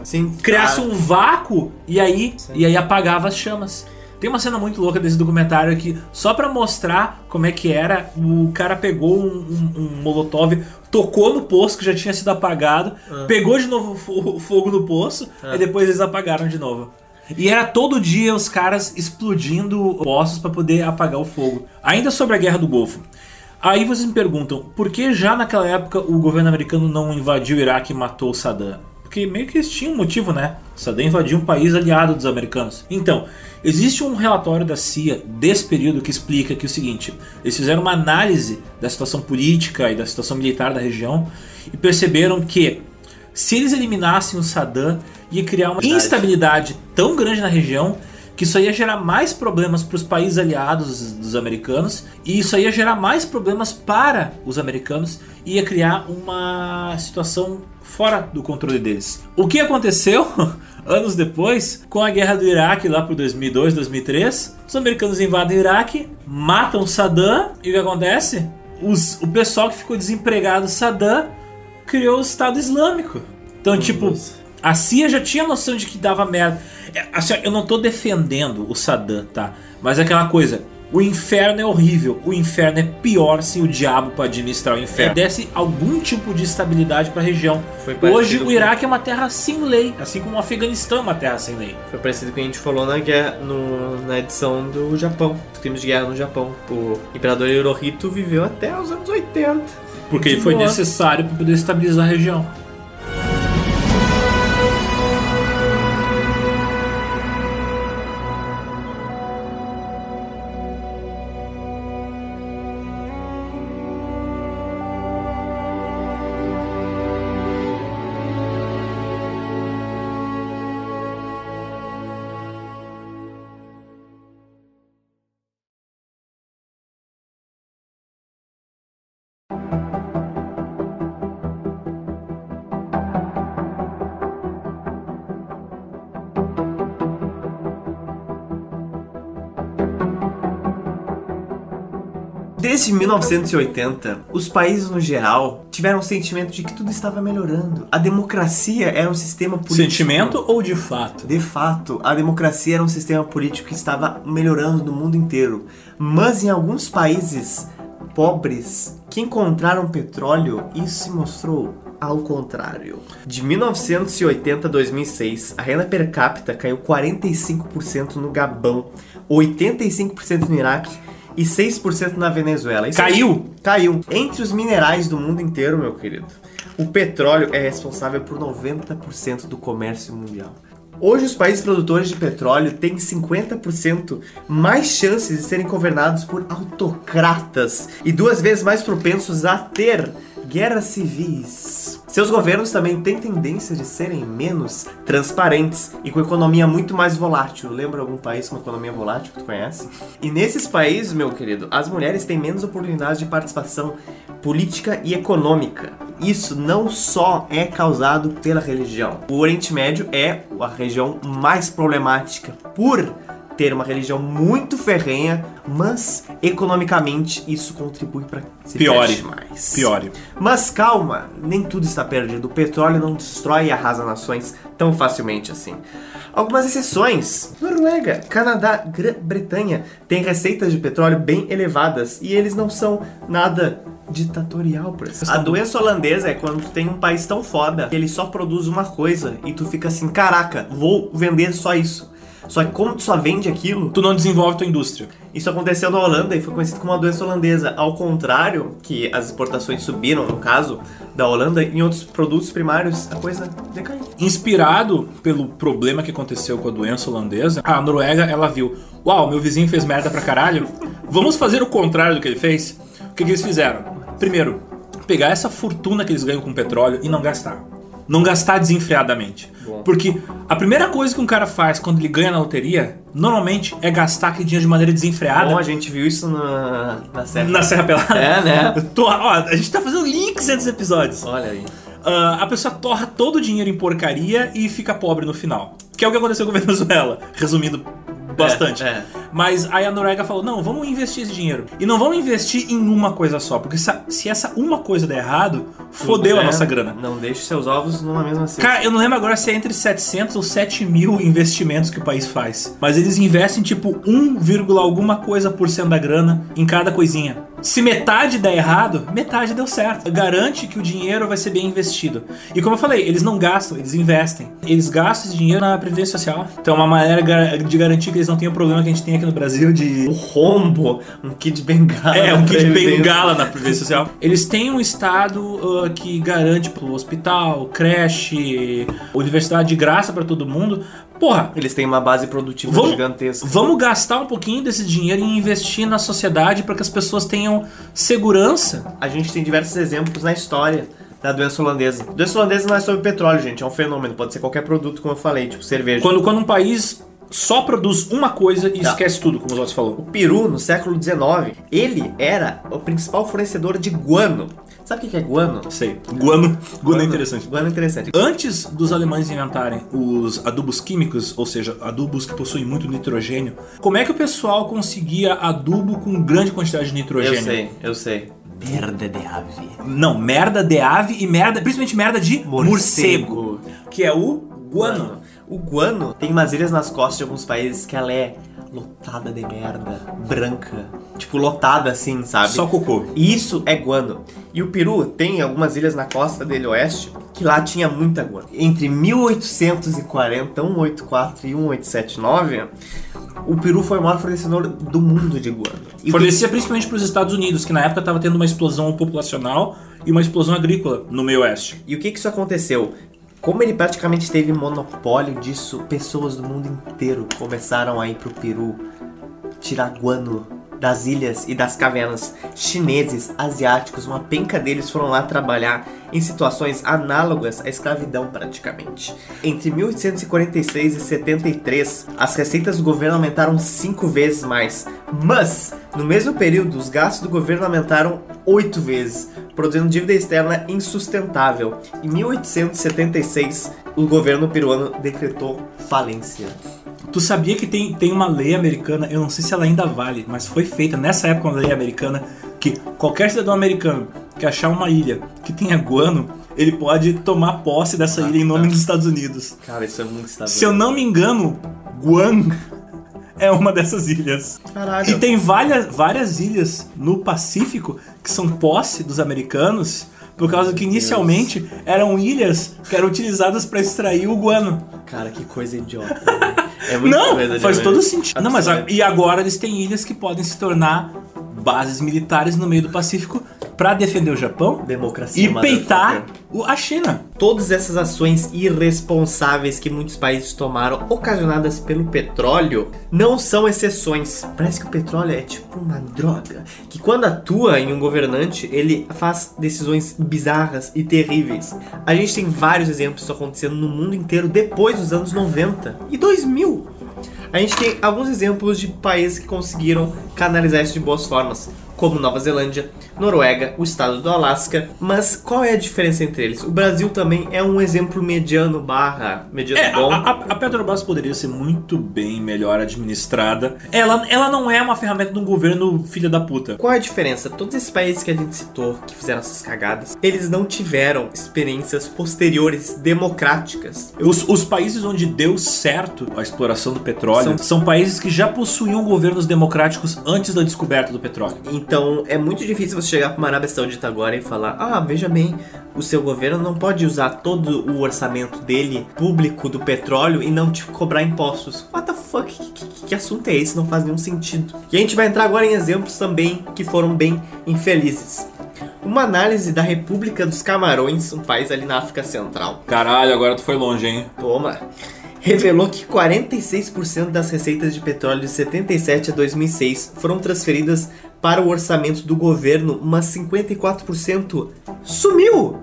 Sim, criasse ah, um vácuo e aí, e aí apagava as chamas. Tem uma cena muito louca desse documentário que, só pra mostrar como é que era, o cara pegou um, um- um molotov, tocou no poço que já tinha sido apagado, pegou de novo o fo- o fogo no poço, e depois eles apagaram de novo. E era todo dia os caras explodindo poços pra poder apagar o fogo. Ainda sobre a Guerra do Golfo. Aí vocês me perguntam, por que já naquela época o governo americano não invadiu o Iraque e matou o Saddam? Porque meio que eles tinham um motivo, né? Saddam invadiu um país aliado dos americanos. Então, existe um relatório da CIA desse período que explica que é o seguinte: eles fizeram uma análise da situação política e da situação militar da região e perceberam que se eles eliminassem o Saddam, ia criar uma instabilidade tão grande na região que isso ia gerar mais problemas para os países aliados dos americanos e isso ia gerar mais problemas para os americanos e ia criar uma situação fora do controle deles. O que aconteceu anos depois com a guerra do Iraque lá por 2002, 2003? Os americanos invadem o Iraque, matam Saddam e o que acontece? Os- o pessoal que ficou desempregado Saddam criou o Estado Islâmico. Então, tipo, Nossa. a CIA já tinha noção de que dava merda. É, Assim, eu não tô defendendo o Saddam, tá? Mas é aquela coisa. O inferno é horrível. O inferno é pior se o diabo pra administrar o inferno. Desse algum tipo de estabilidade pra região. Foi parecido Hoje o com- Iraque é uma terra sem lei, assim como o Afeganistão é uma terra sem lei. Foi parecido com o que a gente falou na, guerra, no- na edição do Japão, os crimes de guerra no Japão. O imperador Hirohito viveu até os anos 80. Porque foi necessário para poder estabilizar a região. Desde 1980, os países no geral tiveram o sentimento de que tudo estava melhorando. A democracia era um sistema político. Sentimento ou de fato? De fato, a democracia era um sistema político que estava melhorando no mundo inteiro. Mas em alguns países pobres que encontraram petróleo, isso se mostrou ao contrário. De 1980 a 2006, a renda per capita caiu 45% no Gabão, 85% no Iraque e 6% na Venezuela. Isso Caiu? Caiu. Entre os minerais do mundo inteiro, meu querido, o petróleo é responsável por 90% do comércio mundial. Hoje, os países produtores de petróleo têm 50% mais chances de serem governados por autocratas e duas vezes mais propensos a ter guerras civis. Seus governos também têm tendência de serem menos transparentes e com economia muito mais volátil. Lembra algum país com economia volátil que tu conhece? E nesses países, meu querido, as mulheres têm menos oportunidades de participação política e econômica. Isso não só é causado pela religião. O Oriente Médio é a região mais problemática por ter uma religião muito ferrenha, mas economicamente isso contribui para se Piore. mais. Piore. Mas calma, nem tudo está perdido. O petróleo não destrói e arrasa nações tão facilmente assim. Algumas exceções: Noruega, Canadá, Grã-Bretanha têm receitas de petróleo bem elevadas e eles não são nada ditatorial por exemplo. A doença holandesa é quando tu tem um país tão foda que ele só produz uma coisa e tu fica assim, caraca, vou vender só isso. Só que como tu só vende aquilo, Tu não desenvolve tua indústria. isso aconteceu na Holanda e foi conhecido como uma doença holandesa. Ao contrário, que as exportações subiram, no caso da Holanda, em outros produtos primários a coisa decaiu. Inspirado pelo problema que aconteceu com a doença holandesa, a Noruega ela viu: Uau, meu vizinho fez merda pra caralho. Vamos fazer o contrário do que ele fez? O que, que eles fizeram? Primeiro, pegar essa fortuna que eles ganham com petróleo e não gastar. Não gastar desenfreadamente. Bom. Porque a primeira coisa que um cara faz quando ele ganha na loteria, normalmente é gastar aquele dinheiro de maneira desenfreada. Bom, a gente viu isso na, na série. Na Serra Pelada. É, né? Tô- ó, a gente tá fazendo links entre os episódios. Olha aí. Ah, a pessoa torra todo o dinheiro em porcaria e fica pobre no final. Que é o que aconteceu com a Venezuela, resumindo bastante. É, é. Mas aí a Noruega falou: não, vamos investir esse dinheiro. E não vamos investir em uma coisa só, porque se, essa uma coisa der errado, fodeu a É, nossa grana. Não deixe seus ovos numa mesma cesta. Cara, eu não lembro agora se é entre 700 ou 7 mil investimentos que o país faz. Mas eles investem tipo 1, alguma coisa por cento da grana em cada coisinha. Se metade der errado, metade deu certo. Garante que o dinheiro vai ser bem investido. E como eu falei, eles não gastam, eles investem. Eles gastam esse dinheiro na Previdência Social. Então é uma maneira de garantir que eles não tenham o problema que a gente tem aqui no Brasil de O rombo, um kit de bengala. é, um kit bengala na Previdência Social. Eles têm um estado ah, que garante pro hospital, creche, universidade de graça pra todo mundo. Porra, Eles têm uma base produtiva Vamos- gigantesca. vamos gastar um pouquinho desse dinheiro e investir na sociedade para que as pessoas tenham segurança. A gente tem diversos exemplos na história da doença holandesa. doença holandesa não é sobre petróleo, gente, é um fenômeno. Pode ser qualquer produto, como eu falei, tipo cerveja. Quando, quando um país só produz uma coisa e Tá. esquece tudo, como os outros O falou. Peru, no século XIX, ele era o principal fornecedor de guano. Sabe o que é guano? Sei. Guano. Guano é interessante. Guano é interessante. Antes dos alemães inventarem os adubos químicos, ou seja, adubos que possuem muito nitrogênio, como é que o pessoal conseguia adubo com grande quantidade de nitrogênio? Eu sei, eu sei. Merda de ave. Não, merda de ave e merda, principalmente merda de morcego, Morcego. que é o guano. O guano tem umas ilhas nas costas de alguns países que ela é lotada de merda, branca. Tipo, lotada assim, sabe? Só cocô. E Isso é guano. E o Peru tem algumas ilhas na costa dele oeste que lá tinha muita guano. Entre 1840, 184 e 1879, o Peru foi o maior fornecedor do mundo de guano. E Fornecia principalmente para os Estados Unidos, que na época estava tendo uma explosão populacional e uma explosão agrícola no meio oeste. E o que que isso aconteceu? Como ele praticamente teve monopólio disso, pessoas do mundo inteiro começaram a ir pro Peru tirar guano das ilhas e das cavernas. Chineses, asiáticos, uma penca deles foram lá trabalhar em situações análogas à escravidão praticamente. Entre 1846 e 73, as receitas do governo aumentaram cinco vezes mais, mas no mesmo período os gastos do governo aumentaram oito vezes, produzindo dívida externa insustentável. Em 1876, o governo peruano decretou falência. Tu sabia que tem, tem uma lei americana, eu não sei se ela ainda vale, mas foi feita nessa época uma lei americana que qualquer cidadão americano que achar uma ilha que tenha guano, ele pode tomar posse dessa ilha em nome dos Estados Unidos. Cara, isso é muito estável. Se eu não me engano, Guam é uma dessas ilhas. Caralho. E tem várias, várias ilhas no Pacífico que são posse dos americanos, por causa que inicialmente eram ilhas que eram utilizadas para extrair o guano. Cara, que coisa idiota. né? É muita Não, coisa faz todo sentido. Não, mas a- e agora eles têm ilhas que podem se tornar bases militares no meio do Pacífico para defender o Japão Democracia. e peitar motherfucker. o- a China. Todas essas ações irresponsáveis que muitos países tomaram, ocasionadas pelo petróleo, não são exceções. Parece que o petróleo é tipo uma droga, que quando atua em um governante, ele faz decisões bizarras e terríveis. A gente tem vários exemplos disso acontecendo no mundo inteiro depois dos anos 90 e 2000. A gente tem alguns exemplos de países que conseguiram canalizar isso de boas formas, como Nova Zelândia, Noruega, o estado do Alasca. Mas qual é a diferença entre eles? O Brasil também é um exemplo mediano barra mediano É, bom. a, a- a Petrobras poderia ser muito bem melhor administrada. Ela, ela não é uma ferramenta de um governo filha da puta. Qual é a diferença? Todos esses países que a gente citou, que fizeram essas cagadas, eles não tiveram experiências posteriores democráticas. Os, os países onde deu certo a exploração do petróleo São- são, países que já possuíam governos democráticos antes da descoberta do petróleo. Então é muito difícil você chegar para uma Arábia Saudita agora e falar: ah, veja bem, o seu governo não pode usar todo o orçamento dele público do petróleo e não te cobrar impostos. What the fuck? Que, que- que assunto é esse? Não faz nenhum sentido. E a gente vai entrar agora em exemplos também que foram bem infelizes. Uma análise da República dos Camarões, um país ali na África Central. Caralho, agora tu foi longe, hein? Toma. Revelou que 46% das receitas de petróleo de 77 a 2006 foram transferidas para o orçamento do governo, mas 54% sumiu.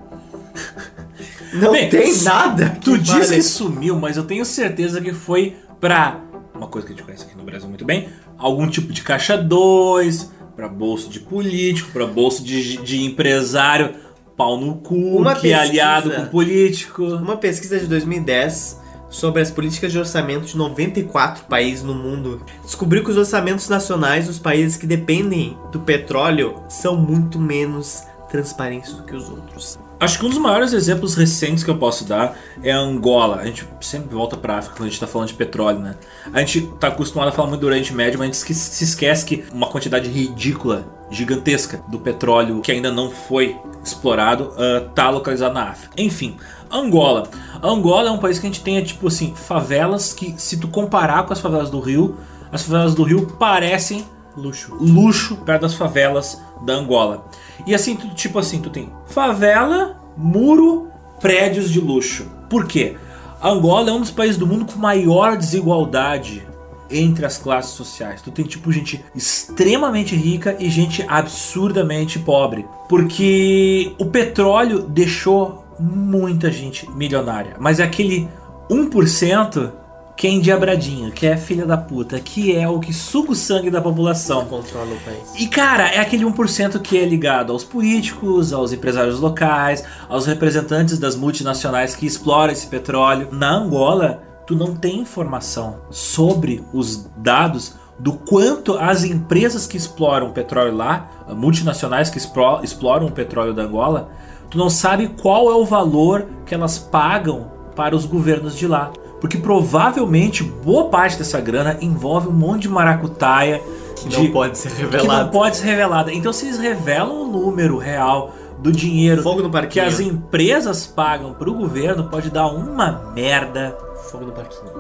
Não Bem, tem nada. Tu que diz vale. que sumiu, mas eu tenho certeza que foi pra uma coisa que a gente conhece aqui no Brasil muito bem, algum tipo de caixa 2, pra bolso de político, pra bolso de, de empresário, pau no cu, Uma que é pesquisa- aliado com político. Uma pesquisa de 2010 sobre as políticas de orçamento de 94 países no mundo descobriu que os orçamentos nacionais dos países que dependem do petróleo são muito menos transparentes do que os outros. Acho que um dos maiores exemplos recentes que eu posso dar é a Angola. A gente sempre volta pra África quando a gente tá falando de petróleo, né? A gente tá acostumado a falar muito do Oriente Médio, mas a gente se esquece que uma quantidade ridícula, gigantesca do petróleo que ainda não foi explorado ah, tá localizado na África. Enfim, Angola. Angola é um país que a gente tem, tipo assim, favelas que, se tu comparar com as favelas do Rio, as favelas do Rio parecem Luxo. luxo perto das favelas da Angola. E assim, tu, tipo assim, tu tem favela, muro, prédios de luxo. Por quê? A Angola é um dos países do mundo com maior desigualdade entre as classes sociais. Tu tem tipo gente extremamente rica e gente absurdamente pobre, porque o petróleo deixou muita gente milionária, mas é aquele 1% que é endiabradinho, que é filha da puta, que é o que suga o sangue da população. Controla o país. E cara, é aquele 1% que é ligado aos políticos, aos empresários locais, aos representantes das multinacionais que exploram esse petróleo. Na Angola, tu não tem informação sobre os dados do quanto as empresas que exploram petróleo lá, multinacionais que explo- exploram o petróleo da Angola, tu não sabe qual é o valor que elas pagam para os governos de lá. Porque provavelmente boa parte dessa grana envolve um monte de maracutaia Que não pode ser que não pode ser revelada. Então, se eles revelam o número real do dinheiro Fogo no que as empresas pagam pro governo, pode dar uma merda. Fogo no parquinho.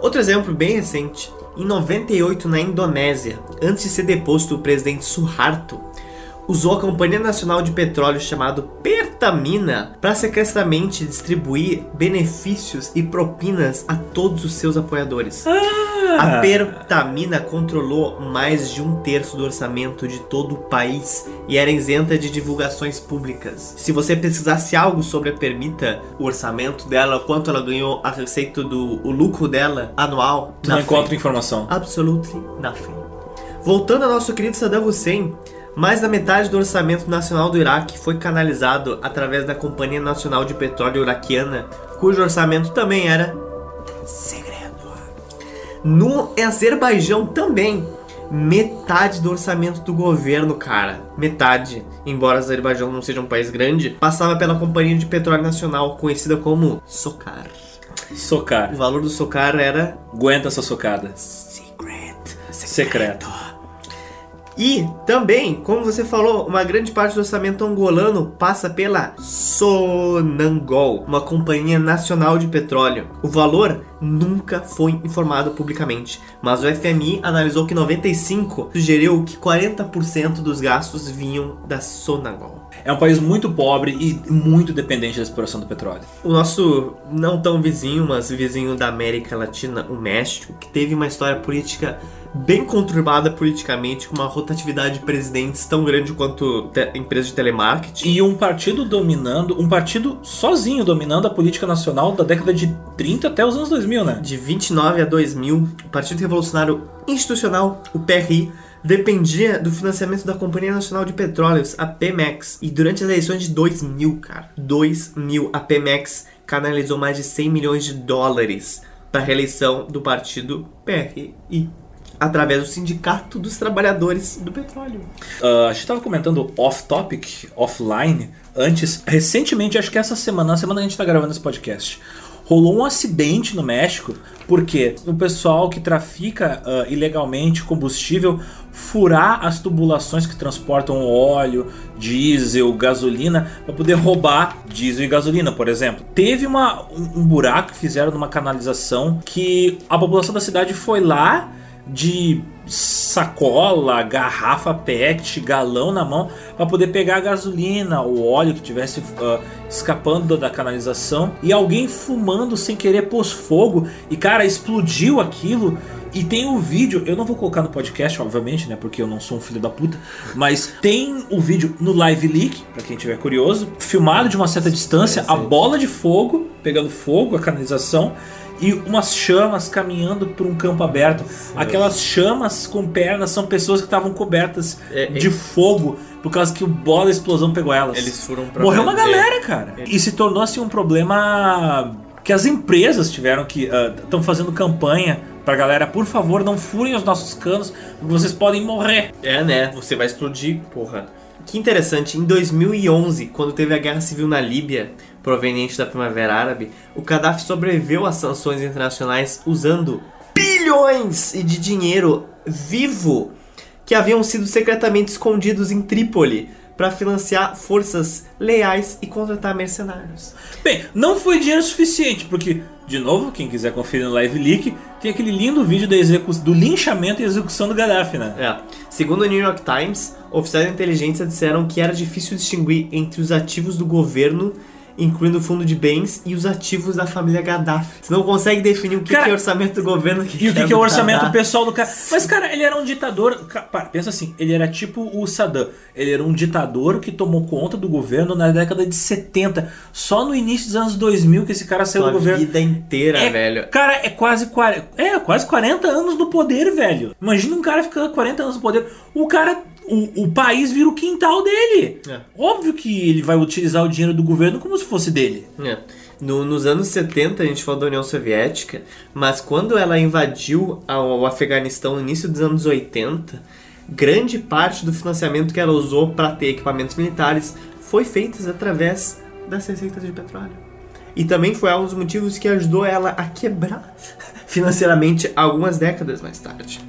Outro exemplo bem recente. Em 98, na Indonésia, antes de ser deposto o presidente Suharto, usou a Companhia Nacional de Petróleo chamado Pertamina para secretamente distribuir benefícios e propinas a todos os seus apoiadores. A Pertamina controlou mais de um terço do orçamento de todo o país e era isenta de divulgações públicas. Se você pesquisasse algo sobre a Permita, o orçamento dela, quanto ela ganhou a receita do o lucro dela anual, Tu não encontra informação. Absolutely nothing. Voltando ao nosso querido Saddam Hussein, mais da metade do orçamento nacional do Iraque foi canalizado através da Companhia Nacional de Petróleo Iraquiana, cujo orçamento também era segredo. No Azerbaijão também, metade do orçamento do governo, cara, metade, embora o Azerbaijão não seja um país grande, passava pela Companhia de Petróleo Nacional, conhecida como SOCAR. Socar. O valor do SOCAR era Aguenta essa socada. secret. Secreto. E também, como você falou, uma grande parte do orçamento angolano passa pela Sonangol, uma companhia nacional de petróleo. O valor nunca foi informado publicamente, mas o FMI analisou que 95 sugeriu que 40% dos gastos vinham da Sonangol. É um país muito pobre e muito dependente da exploração do petróleo. O nosso não tão vizinho, mas vizinho da América Latina, o México, que teve uma história política bem conturbada politicamente, com uma rotatividade de presidentes tão grande quanto empresa de telemarketing. E um partido dominando, um partido sozinho dominando a política nacional da década de 30 até os anos 2000, né? De 29 a 2000, o Partido Revolucionário Institucional, o PRI, dependia do financiamento da Companhia Nacional de Petróleos, a Pemex. E durante as eleições de 2000, cara, 2000, a Pemex canalizou mais de 100 milhões de dólares para a reeleição do partido PRI. Através do Sindicato dos Trabalhadores do Petróleo. Ah, a gente estava comentando off-topic, offline, antes. Recentemente, acho que essa semana, na semana que a gente está gravando esse podcast, rolou um acidente no México, porque o pessoal que trafica ah, ilegalmente combustível furar as tubulações que transportam óleo, diesel, gasolina, para poder roubar diesel e gasolina, por exemplo. Teve uma, um, buraco que fizeram numa canalização que a população da cidade foi lá de sacola, garrafa PET, galão na mão para poder pegar a gasolina, o óleo que tivesse ah, escapando da canalização e alguém fumando sem querer pôs fogo e cara explodiu aquilo. E tem o vídeo, eu não vou colocar no podcast, obviamente, né? Porque eu não sou um filho da puta. Mas tem o vídeo no Live Leak, pra quem tiver curioso, filmado de uma certa distância, a bola de fogo, pegando fogo, a canalização, e umas chamas caminhando por um campo aberto. Aquelas chamas com pernas são pessoas que estavam cobertas É, de fogo por causa que o bola da explosão pegou elas. Eles foram pra Morreu uma vender. galera, cara. E se tornou assim um problema que as empresas tiveram que estão fazendo campanha pra galera, por favor, não furem os nossos canos, porque vocês podem morrer. É, né? Você vai explodir, porra. Que interessante, em 2011, quando teve a guerra civil na Líbia, proveniente da Primavera Árabe, o Gaddafi sobreviveu às sanções internacionais usando bilhões de dinheiro vivo que haviam sido secretamente escondidos em Trípoli para financiar forças leais e contratar mercenários. Bem, não foi dinheiro suficiente, porque, de novo, quem quiser conferir no Live Leak, tem aquele lindo vídeo do linchamento e execução do Gaddafi, né? É. Segundo o New York Times, oficiais de inteligência disseram que era difícil distinguir entre os ativos do governo, incluindo o fundo de bens, e os ativos da família Gaddafi. Você não consegue definir o que, Cara, que é orçamento do governo E o que, que é o orçamento Gaddafi. pessoal do cara? Mas, cara, ele era um ditador. pensa assim, ele era tipo o Saddam. Ele era um ditador que tomou conta do governo na década de 70. Só no início dos anos 2000 que esse cara saiu Sua do governo. vida inteira, É, velho. Cara, é quase, 40, é quase 40 anos do poder, velho. Imagina um cara ficando 40 anos no poder. O cara. O, o país vira o quintal dele. É. Óbvio que ele vai utilizar o dinheiro do governo como se fosse dele. É. No- nos anos 70 a gente falou da União Soviética, mas quando ela invadiu o Afeganistão no início dos anos 80, grande parte do financiamento que ela usou para ter equipamentos militares foi feita através das receitas de petróleo. E também foi um dos motivos que ajudou ela a quebrar financeiramente algumas décadas mais tarde.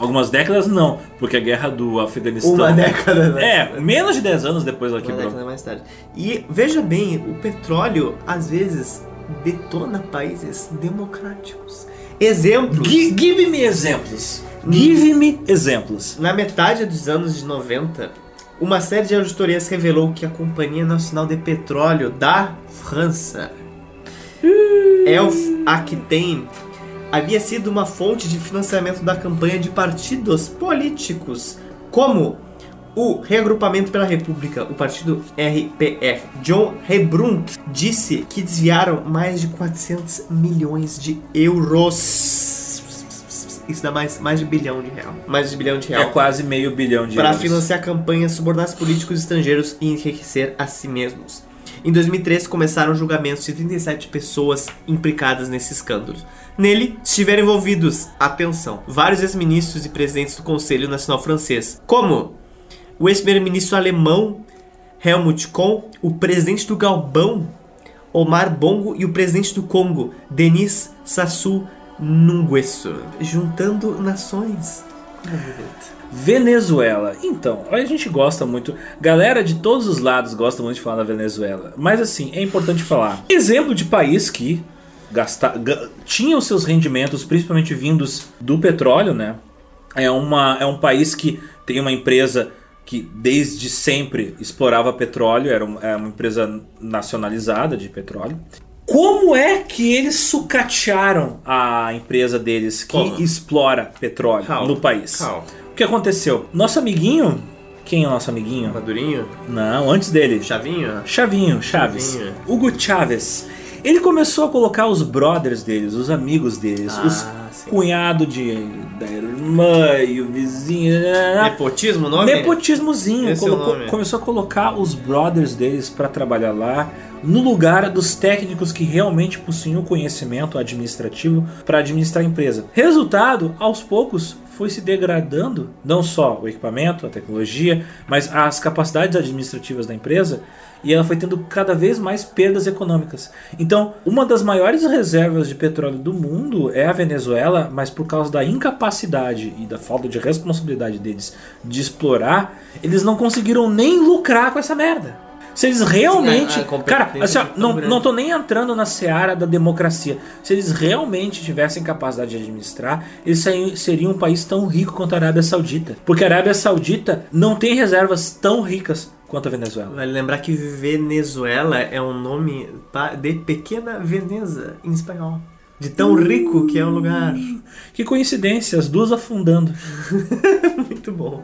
Algumas décadas não, porque a guerra do Afeganistão. Uma década, né? É, menos de 10 anos depois ela Uma quebrou. década mais tarde. E veja bem, o petróleo às vezes detona países democráticos. Exemplos. Gi- Give me exemplos. Give me exemplos. Na metade dos anos de 90, uma série de auditorias revelou que a Companhia Nacional de Petróleo da França, Elf Aquitaine, havia sido uma fonte de financiamento da campanha de partidos políticos, como o Reagrupamento pela República, o partido RPR. John Rebrunk disse que desviaram mais de 400 milhões de euros. Isso dá mais, mais de bilhão de real. Mais de bilhão de real É quase meio bilhão de para financiar campanhas, subornar os políticos estrangeiros e enriquecer a si mesmos. Em 2013 começaram julgamentos de 37 pessoas implicadas nesse escândalo. Nele estiveram envolvidos, atenção, vários ex-ministros e presidentes do Conselho Nacional Francês, como o ex-primeiro-ministro alemão Helmut Kohl, o presidente do Galbão Omar Bongo e o presidente do Congo Denis Sassou Nguesso, juntando nações Venezuela. Então, a gente gosta muito. Galera de todos os lados gosta muito de falar da Venezuela. Mas assim, é importante falar. Exemplo de país que gasta, ga, tinha os seus rendimentos, principalmente vindos do petróleo, né? É, uma, é um país que tem uma empresa que desde sempre explorava petróleo, era uma, era uma empresa nacionalizada de petróleo. Como é que eles sucatearam a empresa deles que Como? explora petróleo How? no país? How? O que aconteceu? Nosso amiguinho. Quem é o nosso amiguinho? Madurinho? Não, antes dele. Chavinho? Chavinho, Chaves. Chavinho. Hugo Chaves. Ele começou a colocar os brothers deles, os amigos deles, Ah, os sim. cunhado de da irmã e o vizinho. né? Nepotismo o nome? Nepotismozinho. É colocou- nome. começou a colocar os brothers deles pra trabalhar lá, no lugar dos técnicos que realmente possuíam conhecimento administrativo para administrar a empresa. Resultado, aos poucos, foi se degradando não só o equipamento, a tecnologia, mas as capacidades administrativas da empresa. E ela foi tendo cada vez mais perdas econômicas. Então, uma das maiores reservas de petróleo do mundo é a Venezuela, mas por causa da incapacidade e da falta de responsabilidade deles de explorar, eles não conseguiram nem lucrar com essa merda. Se eles realmente. A- a cara, assim, ó, é não, grande. não tô nem entrando na seara da democracia. Se eles realmente tivessem capacidade de administrar, eles seri- seriam um país tão rico quanto a Arábia Saudita. Porque a Arábia Saudita não tem reservas tão ricas quanto a Venezuela. Vale lembrar que Venezuela é um nome de pequena Veneza em espanhol. De tão rico que é o lugar. Que coincidência, as duas afundando. Muito bom.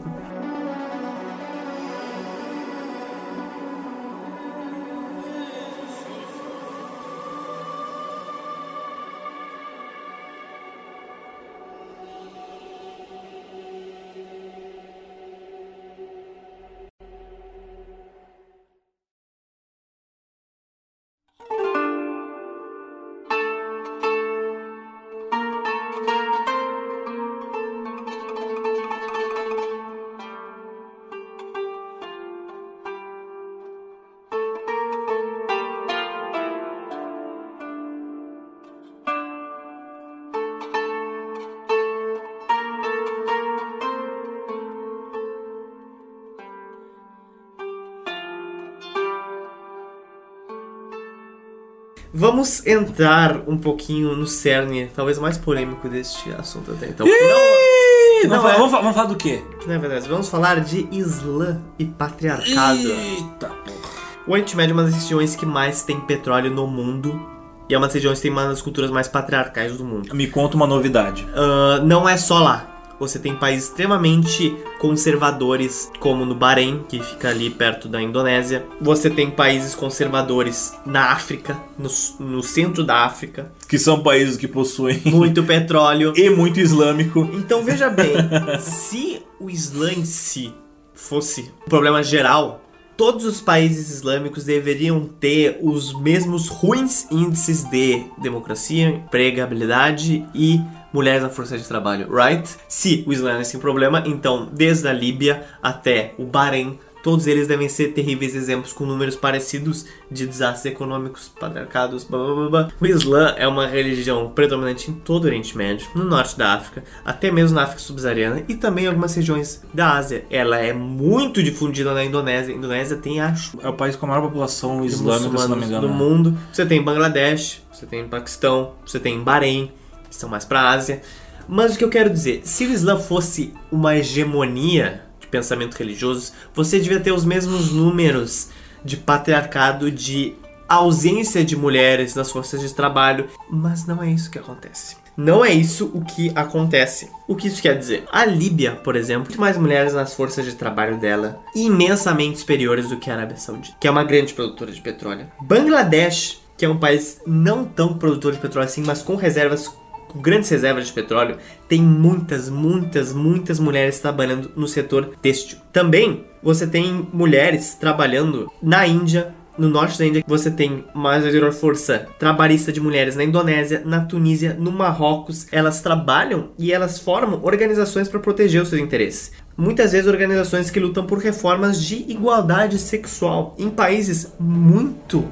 Vamos entrar um pouquinho no cerne, talvez mais polêmico deste assunto até então. Não, Não, vamos, falar, é- vamos, falar, vamos falar do quê? não é verdade. Vamos falar de Islã e patriarcado. Eita porra. O Oriente Médio é uma das regiões que mais tem petróleo no mundo. E é uma das regiões que tem uma das culturas mais patriarcais do mundo. Me conta uma novidade. Ah, não é só lá. Você tem países extremamente conservadores, como no Bahrein, que fica ali perto da Indonésia. Você tem países conservadores na África, no, no centro da África. Que são países que possuem Muito petróleo. e muito islâmico. Então veja bem, se o Islã em si fosse um problema geral, todos os países islâmicos deveriam ter os mesmos ruins índices de democracia, empregabilidade e mulheres na força de trabalho, right? Se o Islã é esse problema, então desde a Líbia até o Bahrein, todos eles devem ser terríveis exemplos com números parecidos de desastres econômicos, patriarcados, blá blá blá blá. O Islã é uma religião predominante em todo o Oriente Médio, no norte da África, até mesmo na África subsaariana e também em algumas regiões da Ásia. Ela é muito difundida na Indonésia. A Indonésia tem acho É o país com a maior população islâmica, se não me engano. do né? mundo. Você tem Bangladesh, você tem Paquistão, você tem Bahrein, são mais pra Ásia. Mas o que eu quero dizer, se o Islã fosse uma hegemonia de pensamento religioso, você devia ter os mesmos números de patriarcado, de ausência de mulheres nas forças de trabalho, mas não é isso que acontece. Não é isso o que acontece. O que isso quer dizer? A Líbia, por exemplo, tem mais mulheres nas forças de trabalho dela, imensamente superiores do que a Arábia Saudita, que é uma grande produtora de petróleo. Bangladesh, que é um país não tão produtor de petróleo assim, mas com reservas com grandes reservas de petróleo, tem muitas, muitas, muitas mulheres trabalhando no setor têxtil. Também você tem mulheres trabalhando na Índia, no norte da Índia, você tem uma maior força trabalhista de mulheres na Indonésia, na Tunísia, no Marrocos. Elas trabalham e elas formam organizações para proteger os seus interesses. Muitas vezes organizações que lutam por reformas de igualdade sexual em países muito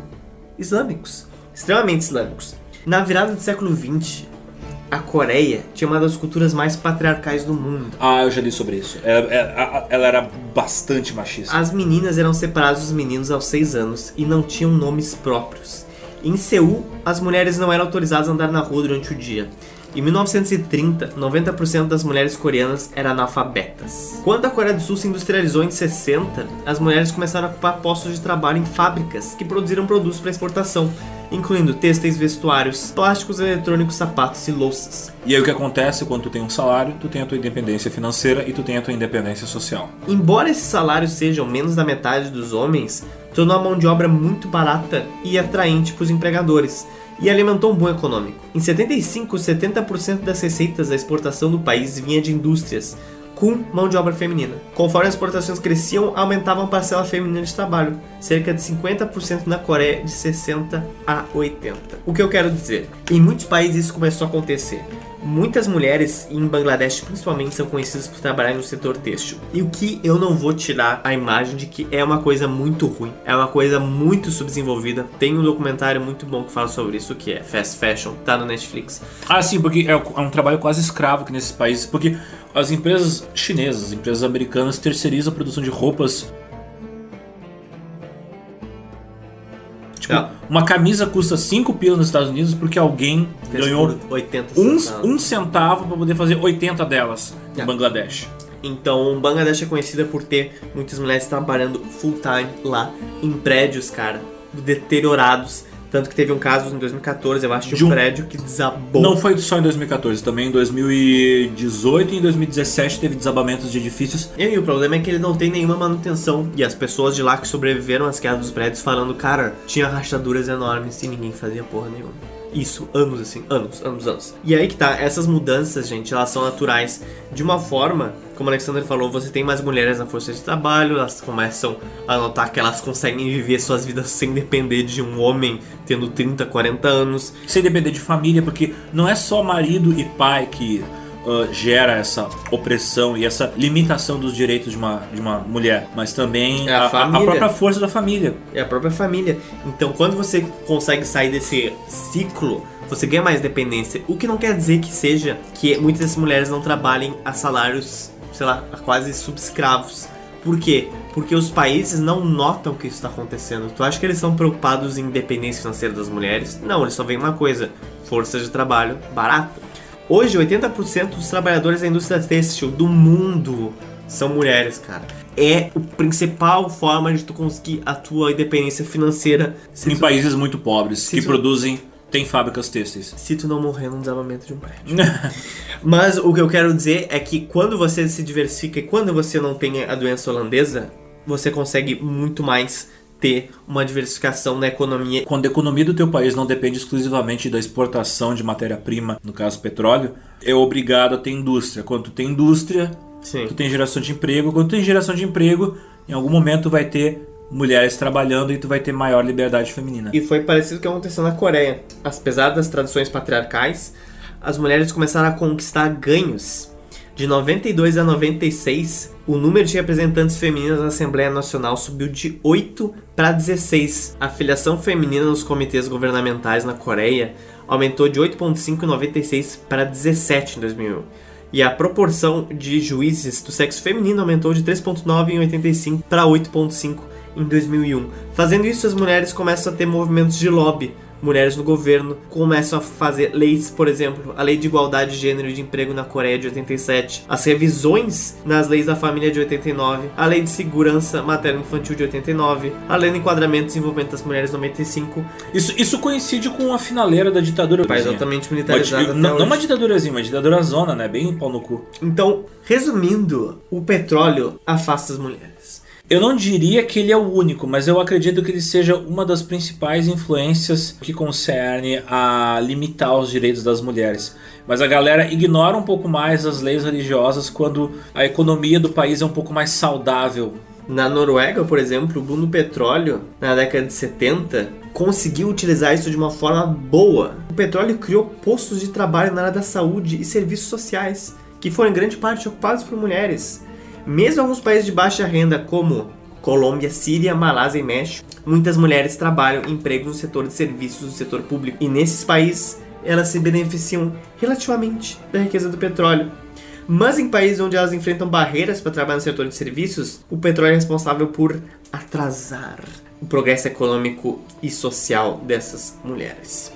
islâmicos, extremamente islâmicos. Na virada do século XX, a Coreia tinha uma das culturas mais patriarcais do mundo. Ah, eu já li sobre isso. Ela, ela- ela era bastante machista. As meninas eram separadas dos meninos aos 6 anos e não tinham nomes próprios. Em Seul, as mulheres não eram autorizadas a andar na rua durante o dia. Em 1930, 90% das mulheres coreanas eram analfabetas. Quando a Coreia do Sul se industrializou em 60, as mulheres começaram a ocupar postos de trabalho em fábricas que produziram produtos para exportação, incluindo têxteis, vestuários, plásticos, eletrônicos, sapatos e louças. E aí o que acontece quando tu tem um salário, tu tem a tua independência financeira e tu tem a tua independência social. Embora esses salários sejam menos da metade dos homens, tornou a mão de obra muito barata e atraente para os empregadores e alimentou um boom econômico. Em 75, 70% das receitas da exportação do país vinha de indústrias com mão de obra feminina. Conforme as exportações cresciam, aumentava a parcela feminina de trabalho, cerca de 50% na Coreia, de 60 a 80. O que eu quero dizer? Em muitos países isso começou a acontecer. Muitas mulheres, em Bangladesh principalmente, são conhecidas por trabalhar no setor têxtil. E o que eu não vou tirar a imagem de que é uma coisa muito ruim, é uma coisa muito subdesenvolvida. Tem um documentário muito bom que fala sobre isso, que é Fast Fashion, tá no Netflix. Ah, sim, porque é é um trabalho quase escravo aqui nesses países, porque as empresas chinesas, as empresas americanas terceirizam a produção de roupas. Tipo, Ah. uma camisa custa 5 pilas nos Estados Unidos porque alguém Fez ganhou por 80 um, um centavo para poder fazer 80 delas no Ah. Bangladesh. Então, Bangladesh é conhecida por ter muitas mulheres trabalhando full time lá em prédios, cara, deteriorados. Tanto que teve um caso em 2014, eu acho, de De um um- prédio que desabou. Não foi só em 2014, também em 2018 e em 2017 teve desabamentos de edifícios. E o problema é que ele não tem nenhuma manutenção. E as pessoas de lá que sobreviveram às quedas dos prédios falando, cara, tinha rachaduras enormes e ninguém fazia porra nenhuma. Isso, anos assim, anos, anos, anos. E aí que tá, essas mudanças, gente, elas são naturais de uma forma, como o Alexander falou, você tem mais mulheres na força de trabalho, elas começam a notar que elas conseguem viver suas vidas sem depender de um homem tendo 30, 40 anos. sem depender de família, porque não é só marido e pai que ah, gera essa opressão e essa limitação dos direitos de uma, de uma mulher, mas também É a a, a- própria força da família. É a própria família. Então, quando você consegue sair desse ciclo, você ganha mais dependência. O que não quer dizer que seja que muitas dessas mulheres não trabalhem a salários, sei lá, quase subscravos. Por quê? Porque os países não notam que isso está acontecendo. Tu acha que eles estão preocupados em independência financeira das mulheres? Não, eles só veem uma coisa: força de trabalho barata. Hoje, 80% dos trabalhadores da indústria têxtil do mundo são mulheres, cara. É a principal forma de tu conseguir a tua independência financeira Em tu, países muito pobres Se que tu- produzem, tem fábricas têxteis. se tu não morrer num desabamento de um prédio. Mas o que eu quero dizer é que quando você se diversifica e quando você não tem a doença holandesa, você consegue muito mais ter uma diversificação na economia. Quando a economia do teu país não depende exclusivamente da exportação de matéria-prima, no caso petróleo, é obrigado a ter indústria. Quando tu tem indústria, Sim. tu tem geração de emprego. Quando tu tem geração de emprego, em algum momento vai ter mulheres trabalhando e tu vai ter maior liberdade feminina. E foi parecido com o que aconteceu na Coreia. Apesar das tradições patriarcais, as mulheres começaram a conquistar ganhos. De 92 a 96, o número de representantes femininas na Assembleia Nacional subiu de 8 para 16. A filiação feminina nos comitês governamentais na Coreia aumentou de 8,5 em 96 para 17 em 2001. E a proporção de juízes do sexo feminino aumentou de 3,9 em 85 para 8,5 em 2001. Fazendo isso, as mulheres começam a ter movimentos de lobby. Mulheres no governo começam a fazer leis, por exemplo, a Lei de Igualdade de Gênero e de Emprego na Coreia de 87, as revisões nas leis da família de 89, a Lei de Segurança Materno-Infantil de 89, a Lei do Enquadramento e Desenvolvimento das Mulheres 95, Isso, isso coincide com a finaleira da ditadura. altamente Uma militarizado di- até não, não uma ditadurazinha, uma ditadura zona, né? Bem pau no cu. Então, resumindo, o petróleo afasta as mulheres. Eu não diria que ele é o único, mas eu acredito que ele seja uma das principais influências que concerne a limitar os direitos das mulheres. Mas a galera ignora um pouco mais as leis religiosas quando a economia do país é um pouco mais saudável. Na Noruega, por exemplo, o boom do petróleo na década de 70 conseguiu utilizar isso de uma forma boa. O petróleo criou postos de trabalho na área da saúde e serviços sociais, que foram em grande parte ocupados por mulheres. Mesmo alguns países de baixa renda, como Colômbia, Síria, Malásia e México, muitas mulheres trabalham em empregos no setor de serviços do setor público. E nesses países, elas se beneficiam relativamente da riqueza do petróleo. Mas em países onde elas enfrentam barreiras para trabalhar no setor de serviços, o petróleo é responsável por atrasar o progresso econômico e social dessas mulheres.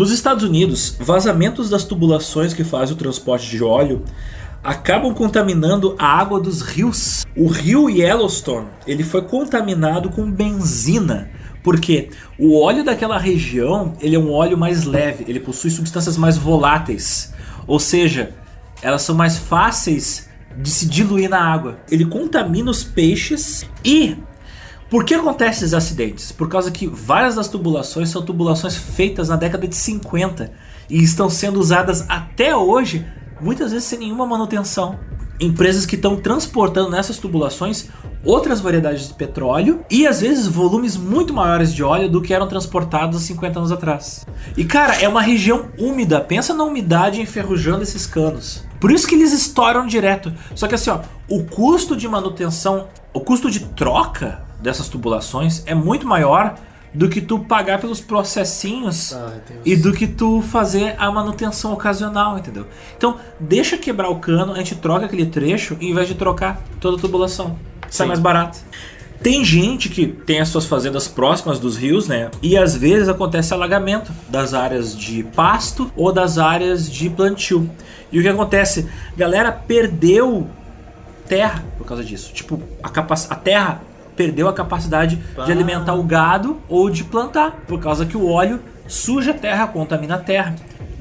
Nos Estados Unidos, vazamentos das tubulações que fazem o transporte de óleo acabam contaminando a água dos rios. O rio Yellowstone ele foi contaminado com benzina, porque o óleo daquela região ele é um óleo mais leve, ele possui substâncias mais voláteis, ou seja, elas são mais fáceis de se diluir na água. Ele contamina os peixes e por que acontecem esses acidentes? Por causa que várias das tubulações são tubulações feitas na década de 50 e estão sendo usadas até hoje, muitas vezes sem nenhuma manutenção. Empresas que estão transportando nessas tubulações outras variedades de petróleo e às vezes volumes muito maiores de óleo do que eram transportados há 50 anos atrás. E cara, é uma região úmida, pensa na umidade enferrujando esses canos. Por isso que eles estouram direto. Só que assim, ó, o custo de manutenção, o custo de troca dessas tubulações é muito maior do que tu pagar pelos processinhos e do que tu fazer a manutenção ocasional, entendeu? Então, deixa quebrar o cano, a gente troca aquele trecho em vez de trocar toda a tubulação. Sai mais barato. Tem gente que tem as suas fazendas próximas dos rios, né? E às vezes acontece alagamento das áreas de pasto ou das áreas de plantio. E o que acontece? Galera perdeu terra por causa disso. Tipo, a, capac... a terra perdeu a capacidade de alimentar o gado ou de plantar, por causa que o óleo suja a terra, contamina a terra.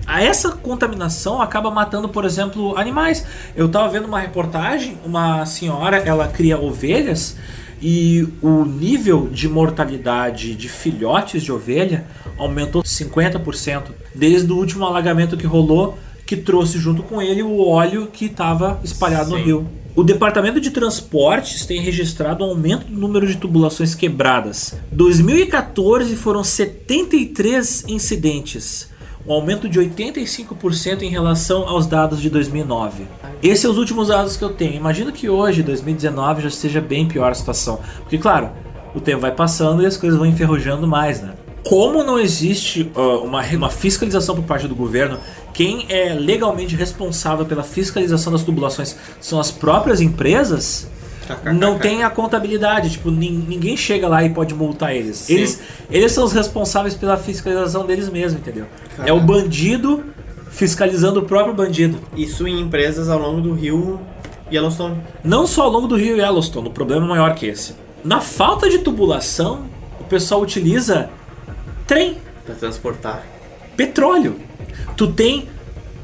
A essa contaminação acaba matando, por exemplo, animais. Eu estava vendo uma reportagem, uma senhora, ela cria ovelhas e o nível de mortalidade de filhotes de ovelha aumentou 50% desde o último alagamento que rolou, que trouxe junto com ele o óleo que estava espalhado Sim. no rio. O Departamento de Transportes tem registrado um aumento do número de tubulações quebradas. 2014 foram 73 incidentes, um aumento de 85% em relação aos dados de 2009. Esses são os últimos dados que eu tenho. Imagino que hoje, 2019, já esteja bem pior a situação. Porque, claro, o tempo vai passando e as coisas vão enferrujando mais, né? Como não existe uh, uma, uma fiscalização por parte do governo, quem é legalmente responsável pela fiscalização das tubulações são as próprias empresas, não tem a contabilidade. Tipo, ninguém chega lá e pode multar eles. Eles, eles são os responsáveis pela fiscalização deles mesmos, entendeu? Caraca. É o bandido fiscalizando o próprio bandido. Isso em empresas ao longo do rio Yellowstone. Não só ao longo do rio Yellowstone, o problema é maior que esse. Na falta de tubulação, o pessoal utiliza trem para transportar petróleo. Tu tem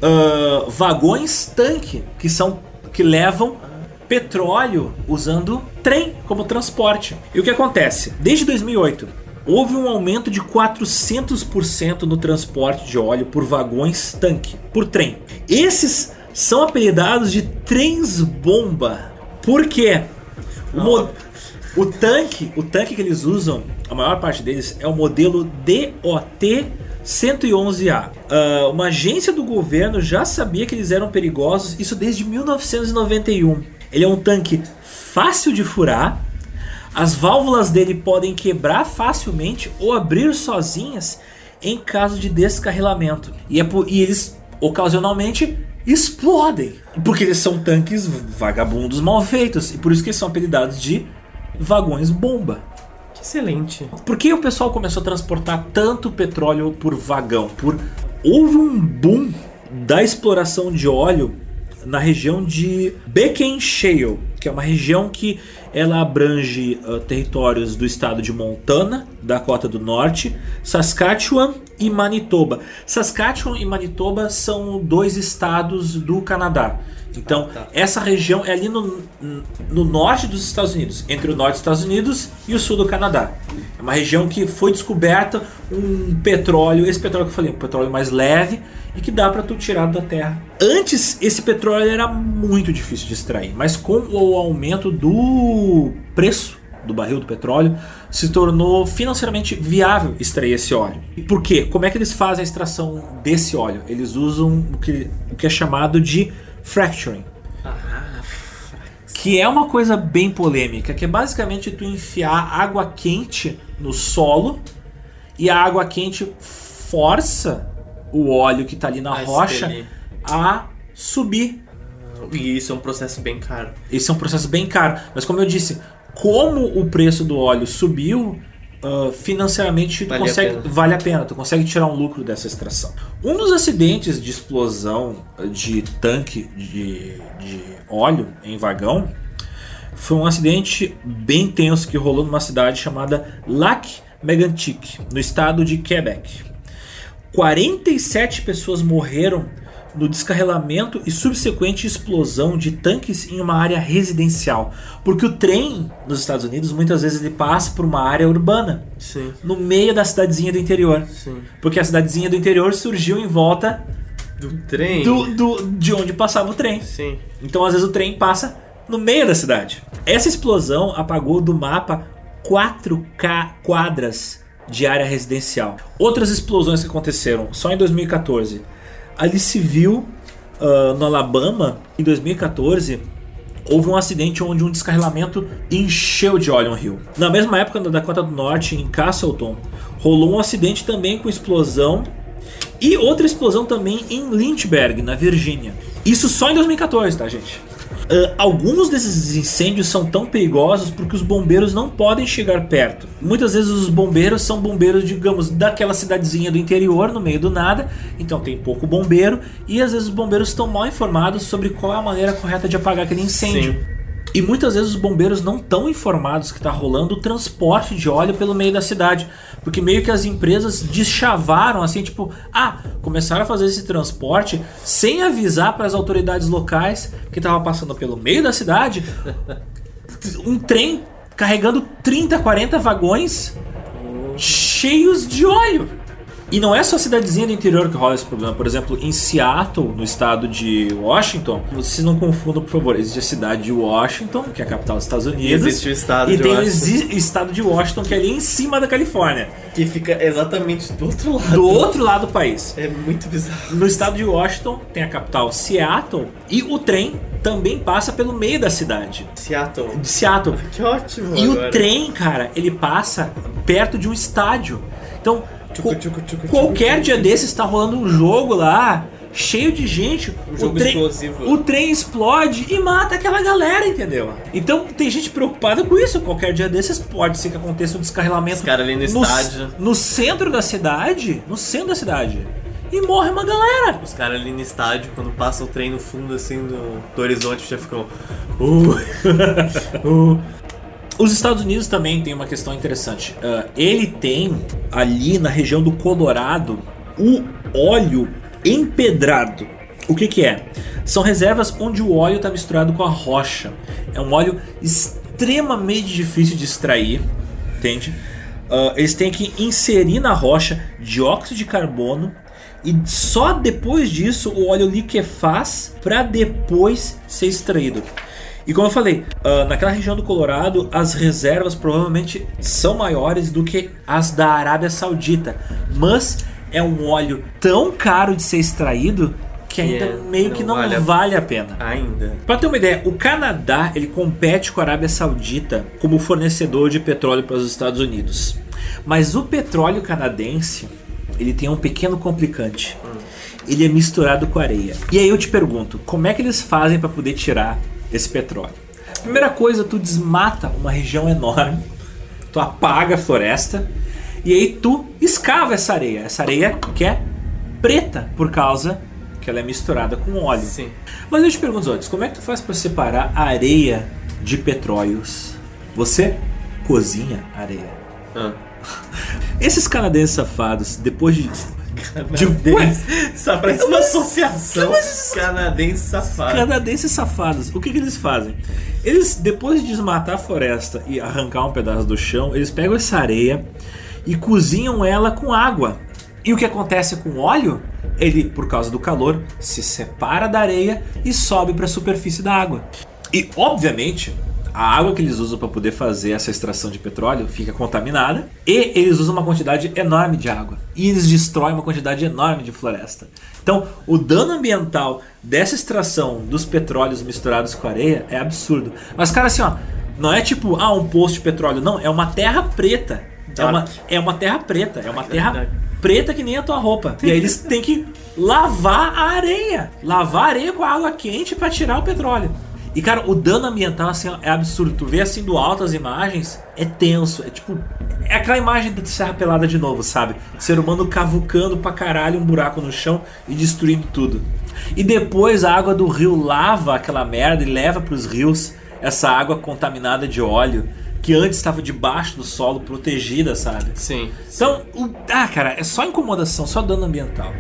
uh, vagões tanque que são que levam petróleo usando trem como transporte. E o que acontece? Desde 2008 houve um aumento de 400% no transporte de óleo por vagões tanque, por trem. Esses são apelidados de trens bomba. Por quê? O, o tanque, o tanque que eles usam a maior parte deles é o modelo DOT 111A. Uh, uma agência do governo já sabia que eles eram perigosos, isso desde 1991. Ele é um tanque fácil de furar, as válvulas dele podem quebrar facilmente ou abrir sozinhas em caso de descarrilamento. E, é por, e eles ocasionalmente explodem, porque eles são tanques vagabundos mal feitos e por isso que eles são apelidados de vagões bomba. Excelente. Por que o pessoal começou a transportar tanto petróleo por vagão? Por houve um boom da exploração de óleo na região de Beacon Shale, que é uma região que ela abrange uh, territórios do estado de Montana, Dakota do Norte, Saskatchewan e Manitoba. Saskatchewan e Manitoba são dois estados do Canadá. Então, Ah, tá. essa região é ali no, no norte dos Estados Unidos, entre o norte dos Estados Unidos e o sul do Canadá. É uma região que foi descoberta um petróleo, esse petróleo que eu falei, um petróleo mais leve e que dá para tu tirar da terra. Antes, esse petróleo era muito difícil de extrair, mas com o aumento do preço do barril do petróleo, se tornou financeiramente viável extrair esse óleo. E por quê? Como é que eles fazem a extração desse óleo? Eles usam o que, o que é chamado de fracturing. Que é uma coisa bem polêmica, que é basicamente tu enfiar água quente no solo e a água quente força o óleo que está ali na A rocha expelir. a subir E isso é um processo bem caro. esse é um processo bem caro. Mas como eu disse, como o preço do óleo subiu, ah, financeiramente tu Vale a consegue, pena. vale a pena, tu consegue tirar um lucro dessa extração. Um dos acidentes de explosão de tanque de, de óleo em vagão foi um acidente bem tenso que rolou numa cidade chamada Lac Mégantic, no estado de Quebec. 47 pessoas morreram no descarrelamento e subsequente explosão de tanques em uma área residencial. Porque o trem nos Estados Unidos muitas vezes ele passa por uma área urbana, Sim, no meio da cidadezinha do interior. sim. Porque a cidadezinha do interior surgiu em volta Do trem? do, do- de onde passava o trem. Sim. Então às vezes o trem passa no meio da cidade. Essa explosão apagou do mapa 4K quadras de área residencial. Outras explosões que aconteceram só em 2014. Ali se viu ah, no Alabama, em 2014, houve um acidente onde um descarrilamento encheu de óleo um rio. Na mesma época, na Dakota do Norte, em Castleton, rolou um acidente também com explosão e outra explosão também em Lynchburg, na Virgínia. Isso só em 2014, tá, gente? Ah, alguns desses incêndios são tão perigosos porque os bombeiros não podem chegar perto. Muitas vezes os bombeiros são bombeiros, digamos, daquela cidadezinha do interior, no meio do nada, então tem pouco bombeiro, e às vezes os bombeiros estão mal informados sobre qual é a maneira correta de apagar aquele incêndio. Sim. E muitas vezes os bombeiros não estão informados que está rolando o transporte de óleo pelo meio da cidade. Porque meio que as empresas deschavaram assim, tipo, ah, começaram a fazer esse transporte sem avisar para as autoridades locais que estava passando pelo meio da cidade um trem carregando 30, 40 vagões cheios de óleo. E não é só a cidadezinha do interior que rola esse problema. Por exemplo, em Seattle, no estado de Washington, vocês não confundam, por favor, existe a cidade de Washington, que é a capital dos Estados Unidos. existe o estado e de tem o Washington. exi- estado de Washington, que é ali em cima da Califórnia, Que fica exatamente do outro lado. do outro lado do país. É muito bizarro. No estado de Washington, tem a capital Seattle, e o trem também passa pelo meio da cidade, Seattle. de Seattle. Que ótimo. E agora. o trem, cara, ele passa perto de um estádio. Então, Tchucu, tchucu, tchucu, qualquer tchucu, dia desses está rolando um jogo lá, cheio de gente. Um jogo o trem, explosivo. O trem explode e mata aquela galera, entendeu? Então tem gente preocupada com isso. Qualquer dia desses pode ser que aconteça um descarrilamento Os caras ali no estádio. no centro da cidade, no centro da cidade, e morre uma galera. Os caras ali no estádio, quando passa o trem no fundo assim do, do horizonte, já ficam. Uh, O- Os Estados Unidos também tem uma questão interessante. Ah, ele tem ali na região do Colorado o óleo empedrado. O que, que é? São reservas onde o óleo está misturado com a rocha. É um óleo extremamente difícil de extrair, entende? Ah, eles têm que inserir na rocha dióxido de carbono e só depois disso o óleo liquefaz para depois ser extraído. E como eu falei, ah, naquela região do Colorado, as reservas provavelmente são maiores do que as da Arábia Saudita. Mas é um óleo tão caro de ser extraído que ainda é, meio que não vale a- vale a pena. ainda. Para ter uma ideia, o Canadá ele compete com a Arábia Saudita como fornecedor de petróleo para os Estados Unidos. Mas o petróleo canadense ele tem um pequeno complicante. Ele é misturado com areia. E aí eu te pergunto, como é que eles fazem para poder tirar esse petróleo? Primeira coisa, tu desmata uma região enorme, tu apaga a floresta e aí tu escava essa areia. Essa areia que é preta por causa que ela é misturada com óleo. Sim. Mas eu te pergunto antes, como é que tu faz para separar a areia de petróleos? Você cozinha areia. Ah. Esses canadenses safados, depois de. De Canadense. Só parece uma associação Mas canadense safado. Canadenses safados, o que, que eles fazem? Eles, depois de desmatar a floresta e arrancar um pedaço do chão, eles pegam essa areia e cozinham ela com água. E o que acontece com o óleo? Ele, por causa do calor, se separa da areia e sobe para a superfície da água. E, obviamente, a água que eles usam para poder fazer essa extração de petróleo fica contaminada e eles usam uma quantidade enorme de água e eles destroem uma quantidade enorme de floresta. Então, o dano ambiental dessa extração dos petróleos misturados com areia é absurdo. Mas, cara, assim, ó, não é tipo, ah, um poço de petróleo, não, é uma terra preta. É uma, é uma terra preta, é uma terra preta que nem a tua roupa. E aí eles têm que lavar a areia. Lavar a areia com água quente para tirar o petróleo. E cara, o dano ambiental assim, é absurdo. Tu vê assim do alto as imagens, é tenso. É tipo. É aquela imagem da Serra Pelada de novo, sabe? Ser humano cavucando pra caralho um buraco no chão e destruindo tudo. E depois a água do rio lava aquela merda e leva pros rios essa água contaminada de óleo que antes estava debaixo do solo, protegida, sabe? Sim. Então, o- ah, cara, é só incomodação, só dano ambiental.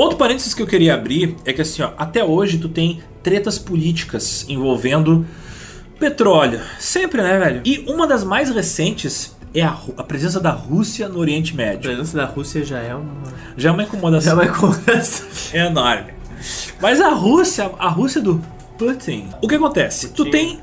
Outro parênteses que eu queria abrir é que assim, ó, até hoje tu tem tretas políticas envolvendo petróleo. Sempre, né, velho? E uma das mais recentes é a, a presença da Rússia no Oriente A Médio. presença da Rússia já é uma. Já é uma incomodação Já vai começar. é enorme. Mas a Rússia, a Rússia do Putin, o que acontece? Tu Putin. tem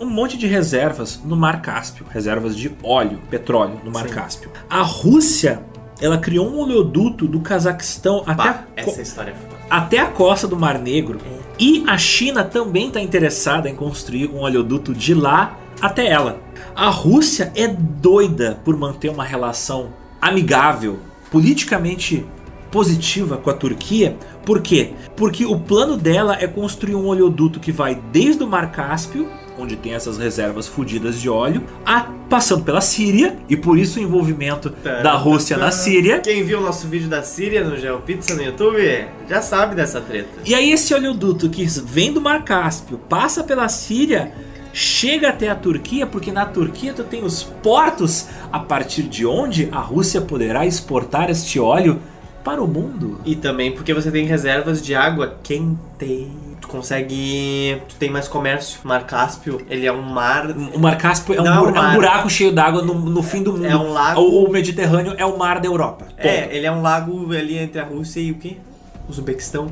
um monte de reservas no Mar Cáspio, reservas de óleo, petróleo no Mar Sim. Cáspio. A Rússia, ela criou um oleoduto do Cazaquistão até a essa história é até a costa do Mar Negro. E a China também está interessada em construir um oleoduto de lá até ela. A Rússia é doida por manter uma relação amigável, politicamente positiva com a Turquia. Por quê? Porque o plano dela é construir um oleoduto que vai desde o Mar Cáspio, onde tem essas reservas fodidas de óleo, a, passando pela Síria, e por isso o envolvimento da Rússia na Síria. Quem viu o nosso vídeo da Síria no GeoPizza no YouTube já sabe dessa treta. E aí esse oleoduto que vem do Mar Cáspio, passa pela Síria, chega até a Turquia, porque na Turquia tu tem os portos a partir de onde a Rússia poderá exportar este óleo para o mundo. E também porque você tem reservas de água quente. Tu consegue. Tu tem mais comércio. Mar Cáspio, ele é um mar. O Mar Cáspio é um, é um bur- é um buraco cheio d'água no, no fim do mundo. É um lago. O, o Mediterrâneo é o mar da Europa. Ponto. É, ele é um lago ali entre a Rússia e o quê? Uzbequistão.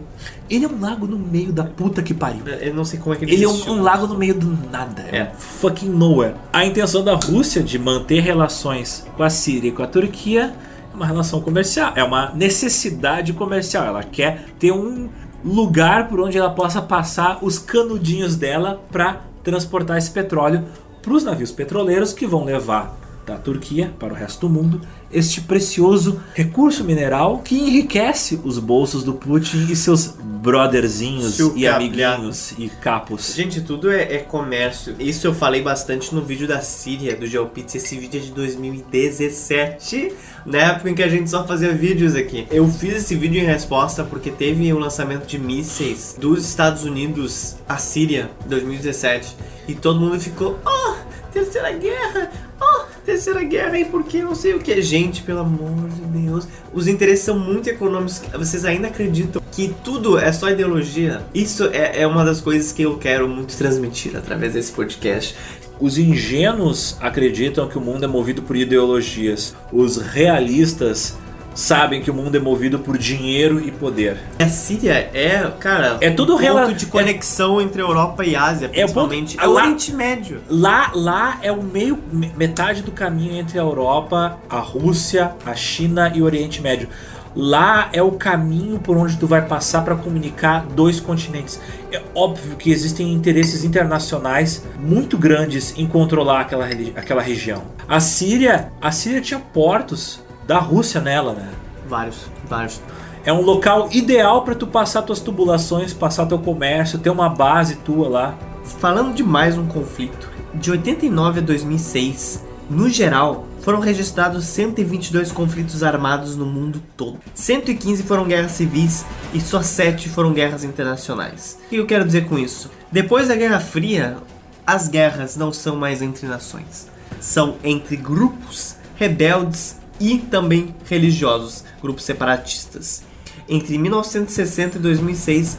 Ele é um lago no meio da puta que pariu. Eu não sei como é que ele Ele é um, um lago no meio do nada. É. É. fucking nowhere. A intenção da Rússia de manter relações com a Síria e com a Turquia é uma relação comercial. É uma necessidade comercial. Ela quer ter um lugar por onde ela possa passar os canudinhos dela para transportar esse petróleo para os navios petroleiros que vão levar da Turquia para o resto do mundo este precioso recurso mineral que enriquece os bolsos do Putin e seus brotherzinhos Seu e amiguinhos e capos. Gente, tudo é, é comércio. Isso eu falei bastante no vídeo da Síria, do GeoPizza. Esse vídeo é de 2017, na época em que a gente só fazia vídeos aqui. Eu fiz esse vídeo em resposta porque teve o lançamento de mísseis dos Estados Unidos à Síria, 2017. E todo mundo ficou, oh, terceira guerra, oh, terceira guerra, e por que não sei o que. Gente, pelo amor de Deus, os interesses são muito econômicos. Vocês ainda acreditam que tudo é só ideologia? Isso é, é uma das coisas que eu quero muito transmitir através desse podcast. Os ingênuos acreditam que o mundo é movido por ideologias. Os realistas sabem que o mundo é movido por dinheiro e poder. A Síria é, cara, É tudo um ponto de conexão entre Europa e Ásia, É o ponto- principalmente. É, lá- o Oriente Médio. Lá, lá é o meio, me- metade do caminho entre a Europa, a Rússia, a China e o Oriente Médio. Lá é o caminho por onde tu vai passar para comunicar dois continentes. É óbvio que existem interesses internacionais muito grandes em controlar aquela, aquela região. A Síria, a Síria tinha portos da Rússia nela, né? Vários, vários. É um local ideal para tu passar tuas tubulações, passar teu comércio, ter uma base tua lá. Falando de mais um conflito, de 89 a 2006, no geral, foram registrados 122 conflitos armados no mundo todo. 115 foram guerras civis e só 7 foram guerras internacionais. O que eu quero dizer com isso? Depois da Guerra Fria, as guerras não são mais entre nações, são entre grupos rebeldes e também religiosos, grupos separatistas. Entre 1960 e 2006,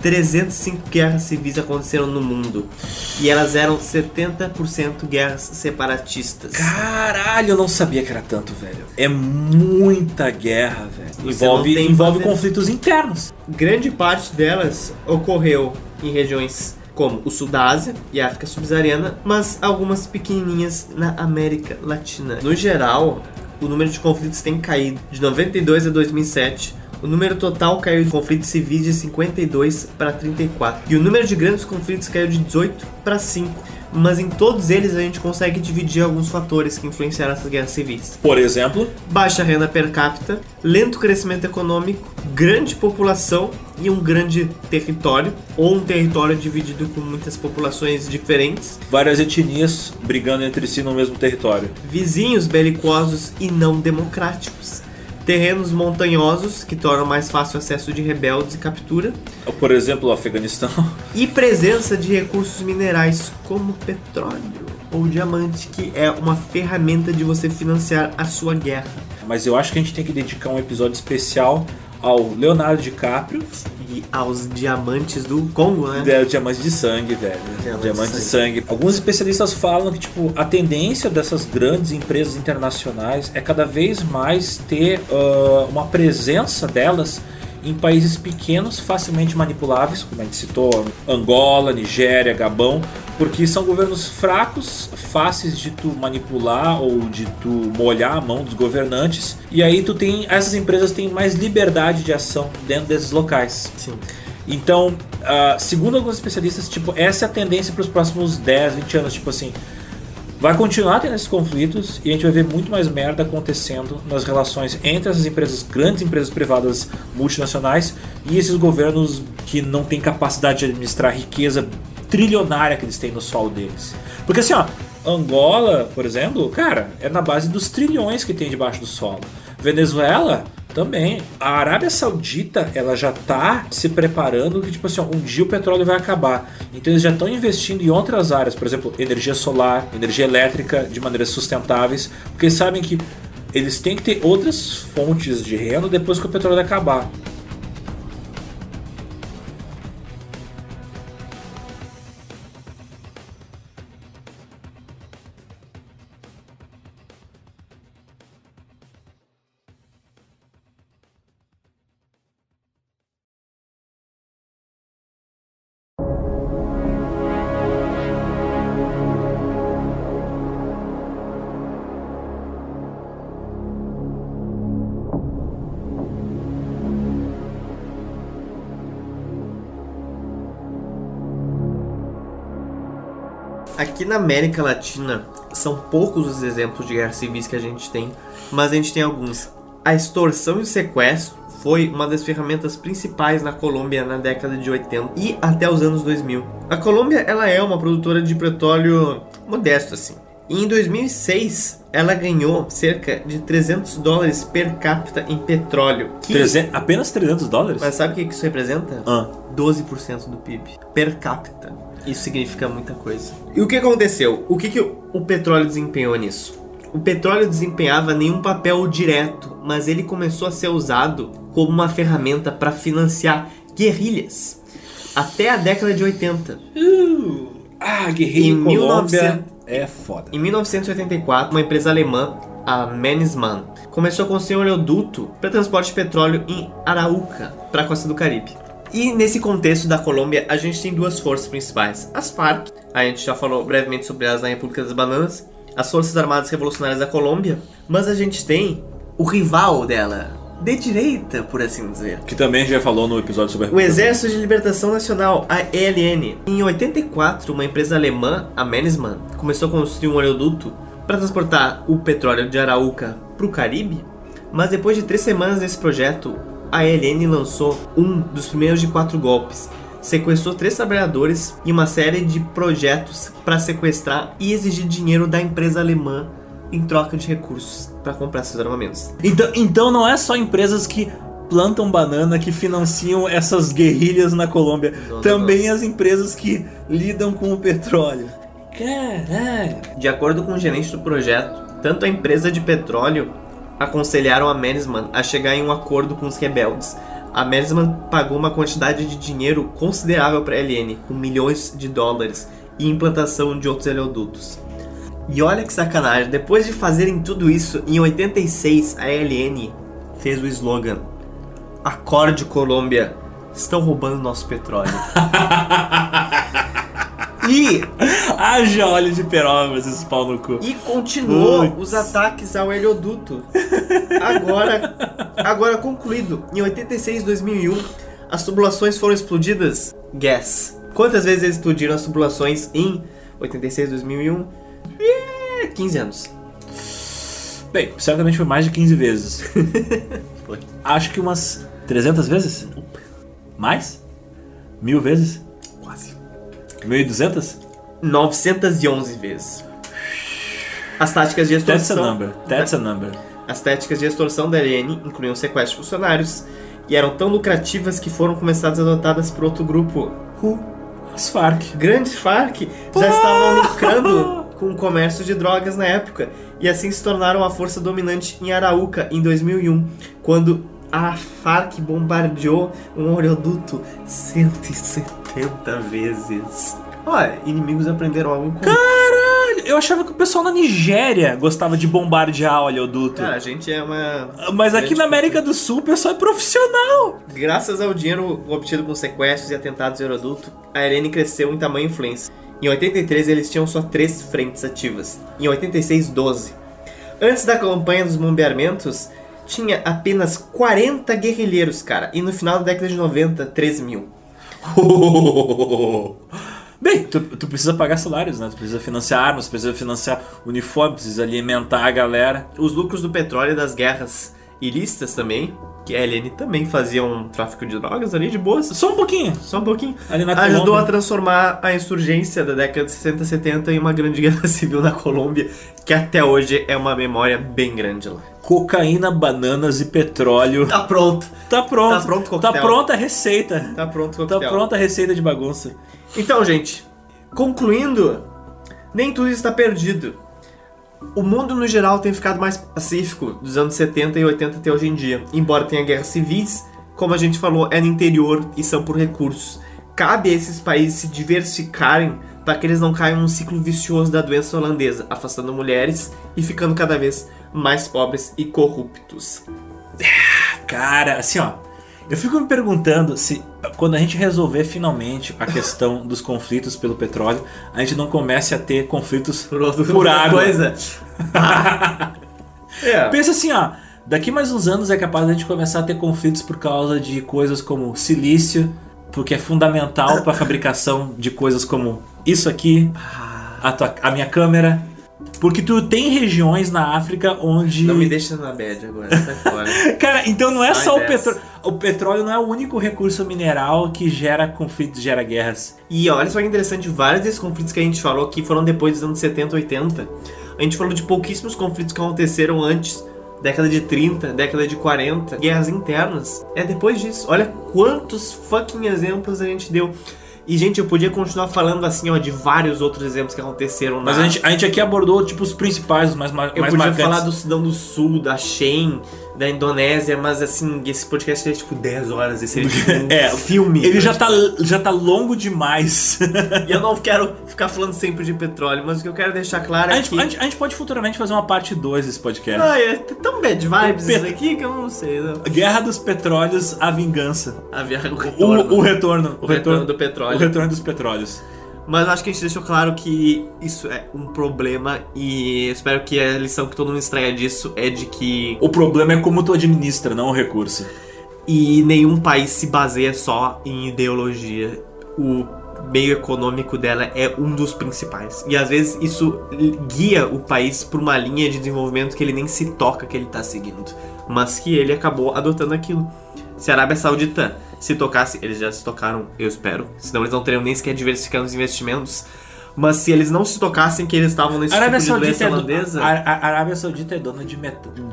305 guerras civis aconteceram no mundo. E elas eram 70% guerras separatistas. Caralho, eu não sabia que era tanto, velho. É muita guerra, velho. Envolve, envolve conflitos internos. Grande parte delas ocorreu em regiões como o sul da Ásia e a África subsaariana, mas algumas pequenininhas na América Latina. No geral, o número de conflitos tem caído de 92 a 2007 o número total caiu de conflitos civis de 52 para 34. E o número de grandes conflitos caiu de 18 para 5 mas em todos eles a gente consegue dividir alguns fatores que influenciaram essas guerras civis. Por exemplo, baixa renda per capita, lento crescimento econômico, grande população e um grande território, ou um território dividido com muitas populações diferentes, várias etnias brigando entre si no mesmo território, vizinhos belicosos e não democráticos terrenos montanhosos que tornam mais fácil o acesso de rebeldes e captura. Por exemplo, o Afeganistão. E presença de recursos minerais como petróleo ou diamante, que é uma ferramenta de você financiar a sua guerra. Mas eu acho que a gente tem que dedicar um episódio especial ao Leonardo DiCaprio e aos diamantes do Congo, né? É, diamantes de sangue, velho. Diamante, diamante de, sangue. de sangue. Alguns especialistas falam que tipo a tendência dessas grandes empresas internacionais é cada vez mais ter uh, uma presença delas em países pequenos, facilmente manipuláveis, como a gente citou, Angola, Nigéria, Gabão, porque são governos fracos, fáceis de tu manipular ou de tu molhar a mão dos governantes, e aí tu tem essas empresas têm mais liberdade de ação dentro desses locais. Sim. Então, uh, segundo alguns especialistas, tipo, essa é a tendência para os próximos 10, 20 anos, tipo assim, vai continuar tendo esses conflitos e a gente vai ver muito mais merda acontecendo nas relações entre essas empresas, grandes empresas privadas multinacionais e esses governos que não têm capacidade de administrar a riqueza trilionária que eles têm no solo deles. Porque assim, ó, Angola, por exemplo, cara, é na base dos trilhões que tem debaixo do solo. Venezuela também. A Arábia Saudita, ela já tá se preparando que, tipo assim, um dia o petróleo vai acabar. Então eles já estão investindo em outras áreas, por exemplo, energia solar, energia elétrica de maneiras sustentáveis, porque sabem que eles têm que ter outras fontes de renda depois que o petróleo acabar. Na América Latina são poucos os exemplos de guerras civis que a gente tem, mas a gente tem alguns. A extorsão e o sequestro foi uma das ferramentas principais na Colômbia na década de 80 e até os anos 2000. A Colômbia ela é uma produtora de petróleo modesto assim. E em 2006 ela ganhou cerca de 300 dólares per capita em petróleo. Que... 300, apenas 300 dólares? Mas sabe o que isso representa? Ah. 12% do PIB per capita. Isso significa muita coisa. E o que aconteceu? O que, que o petróleo desempenhou nisso? O petróleo desempenhava nenhum papel direto, mas ele começou a ser usado como uma ferramenta para financiar guerrilhas. Até a década de 80. Uh, ah, guerrilha em 1900... é foda. Em 1984, uma empresa alemã, a Mannesmann, começou a construir um oleoduto para transporte de petróleo em Arauca, para a costa do Caribe. E nesse contexto da Colômbia, a gente tem duas forças principais: as FARC, a gente já falou brevemente sobre elas na República das Bananas, as Forças Armadas Revolucionárias da Colômbia, mas a gente tem o rival dela, de direita, por assim dizer. Que também já falou no episódio sobre a O Exército de Libertação Nacional, a ELN. Em 84, uma empresa alemã, a Mannesmann, começou a construir um oleoduto para transportar o petróleo de Araúca para o Caribe, mas depois de três semanas desse projeto, a ELN lançou um dos primeiros de quatro golpes. Sequestrou três trabalhadores e uma série de projetos para sequestrar e exigir dinheiro da empresa alemã em troca de recursos para comprar seus armamentos. Então, então não é só empresas que plantam banana que financiam essas guerrilhas na Colômbia. Não, não, Também as empresas que lidam com o petróleo. Caralho. De acordo com o gerente do projeto, tanto a empresa de petróleo aconselharam a Mannesmann a chegar em um acordo com os rebeldes. A Mannesmann pagou uma quantidade de dinheiro considerável para a LN, com milhões de dólares, e implantação de outros oleodutos. E olha que sacanagem, depois de fazerem tudo isso, em 86 a LN fez o slogan: Acorde Colômbia, estão roubando nosso petróleo. e Haja óleo de peroba, esses pau no cu. E continuou Putz. os ataques ao helioduto. Agora, agora concluído. Em 86 e 2001, as tubulações foram explodidas? Guess. Quantas vezes eles explodiram as tubulações em 86 e 2001? É, 15 anos. Bem, certamente foi mais de 15 vezes. Acho que umas 300 vezes? Mais? Mil vezes? Quase. 1.200? 911 vezes. As táticas de That's a extorsão. number. That's a number. As táticas de extorsão da LN incluíam sequestro de funcionários e eram tão lucrativas que foram começadas adotadas por outro grupo. Who? As Farc. Grandes Farc já estavam lucrando com o comércio de drogas na época e assim se tornaram a força dominante em Araúca em 2001, quando a Farc bombardeou um oleoduto 170 vezes. Olha, inimigos aprenderam algo em comum. Caralho, eu achava que o pessoal na Nigéria gostava de bombardear oleoduto. Cara, a gente é uma. Mas aqui na América do Sul o pessoal é profissional. Graças ao dinheiro obtido com sequestros e atentados de oleoduto, a Irene cresceu em tamanho e influência. Em 83 eles tinham só três frentes ativas. Em 86, 12. Antes da campanha dos bombeamentos, tinha apenas 40 guerrilheiros, cara. E no final da década de 90, 13 mil. Bem, tu, tu precisa pagar salários, né? Tu precisa financiar armas, precisa financiar uniforme, precisa alimentar a galera. Os lucros do petróleo e das guerras ilícitas também, que a também fazia um tráfico de drogas ali de boas. Só um pouquinho. Só um pouquinho. Ali na Ajudou Colômbia. a transformar a insurgência da década de 60 e 70 em uma grande guerra civil na Colômbia, que até hoje é uma memória bem grande lá. Cocaína, bananas e petróleo. Tá pronto. Tá pronto. Tá pronto o coquetel. Tá pronta a receita. Tá pronto Tá coquetel. pronta a receita de bagunça. Então, gente, concluindo, nem tudo está perdido. O mundo no geral tem ficado mais pacífico dos anos 70 e 80 até hoje em dia. Embora tenha guerras civis, como a gente falou, é no interior e são por recursos. Cabe a esses países se diversificarem para que eles não caiam num ciclo vicioso da doença holandesa, afastando mulheres e ficando cada vez mais pobres e corruptos. Cara, assim, ó. Eu fico me perguntando se quando a gente resolver finalmente a questão dos conflitos pelo petróleo, a gente não comece a ter conflitos por, outra água. coisa. é. Pensa assim, ó. Daqui mais uns anos é capaz de a gente começar a ter conflitos por causa de coisas como silício, porque é fundamental para a fabricação de coisas como isso aqui, a, tua- a minha câmera. Porque tu tem regiões na África onde. Não me deixa na bad agora, sai fora. Cara, então não é só o petróleo. O petróleo não é o único recurso mineral que gera conflitos, gera guerras. E olha só que interessante, vários desses conflitos que a gente falou aqui foram depois dos anos 70, 80. A gente falou de pouquíssimos conflitos que aconteceram antes, década de 30, década de 40, guerras internas. É depois disso. Olha quantos fucking exemplos a gente deu. E, gente, eu podia continuar falando assim, ó, de vários outros exemplos que aconteceram Mas na... a gente, a gente aqui abordou, tipo, os principais, os mais, mar- Eu mais podia marcantes. falar do Sudão do Sul, da Shen, da Indonésia, mas assim, esse podcast é tipo 10 horas, esse seria tipo um É, filme. Ele já tá, já tá longo demais. E eu não quero ficar falando sempre de petróleo, mas o que eu quero deixar claro a, é gente, que. a, gente, a gente pode futuramente fazer uma parte 2 desse podcast. Ai, é tão bad vibes Pet- isso aqui que eu não sei. Não. Guerra dos Petróleos, a vingança. A viagem, o retorno. o retorno. O, O retorno do petróleo. O retorno dos petróleos. Mas eu acho que a gente deixou claro que isso é um problema e espero que a lição que todo mundo extraia disso é de que O problema é como tu administra, não o recurso. e nenhum país se baseia só em ideologia. O meio econômico dela é um dos principais. E às vezes isso guia o país por uma linha de desenvolvimento que ele nem se toca que ele tá seguindo, mas que ele acabou adotando aquilo. Se a Arábia Saudita se tocasse, eles já se tocaram, eu espero, senão eles não teriam nem sequer diversificado os investimentos. Mas se eles não se tocassem que eles estavam nesse A Arábia, tipo Saudita é holandesa, a, a- a Arábia Saudita é dona de,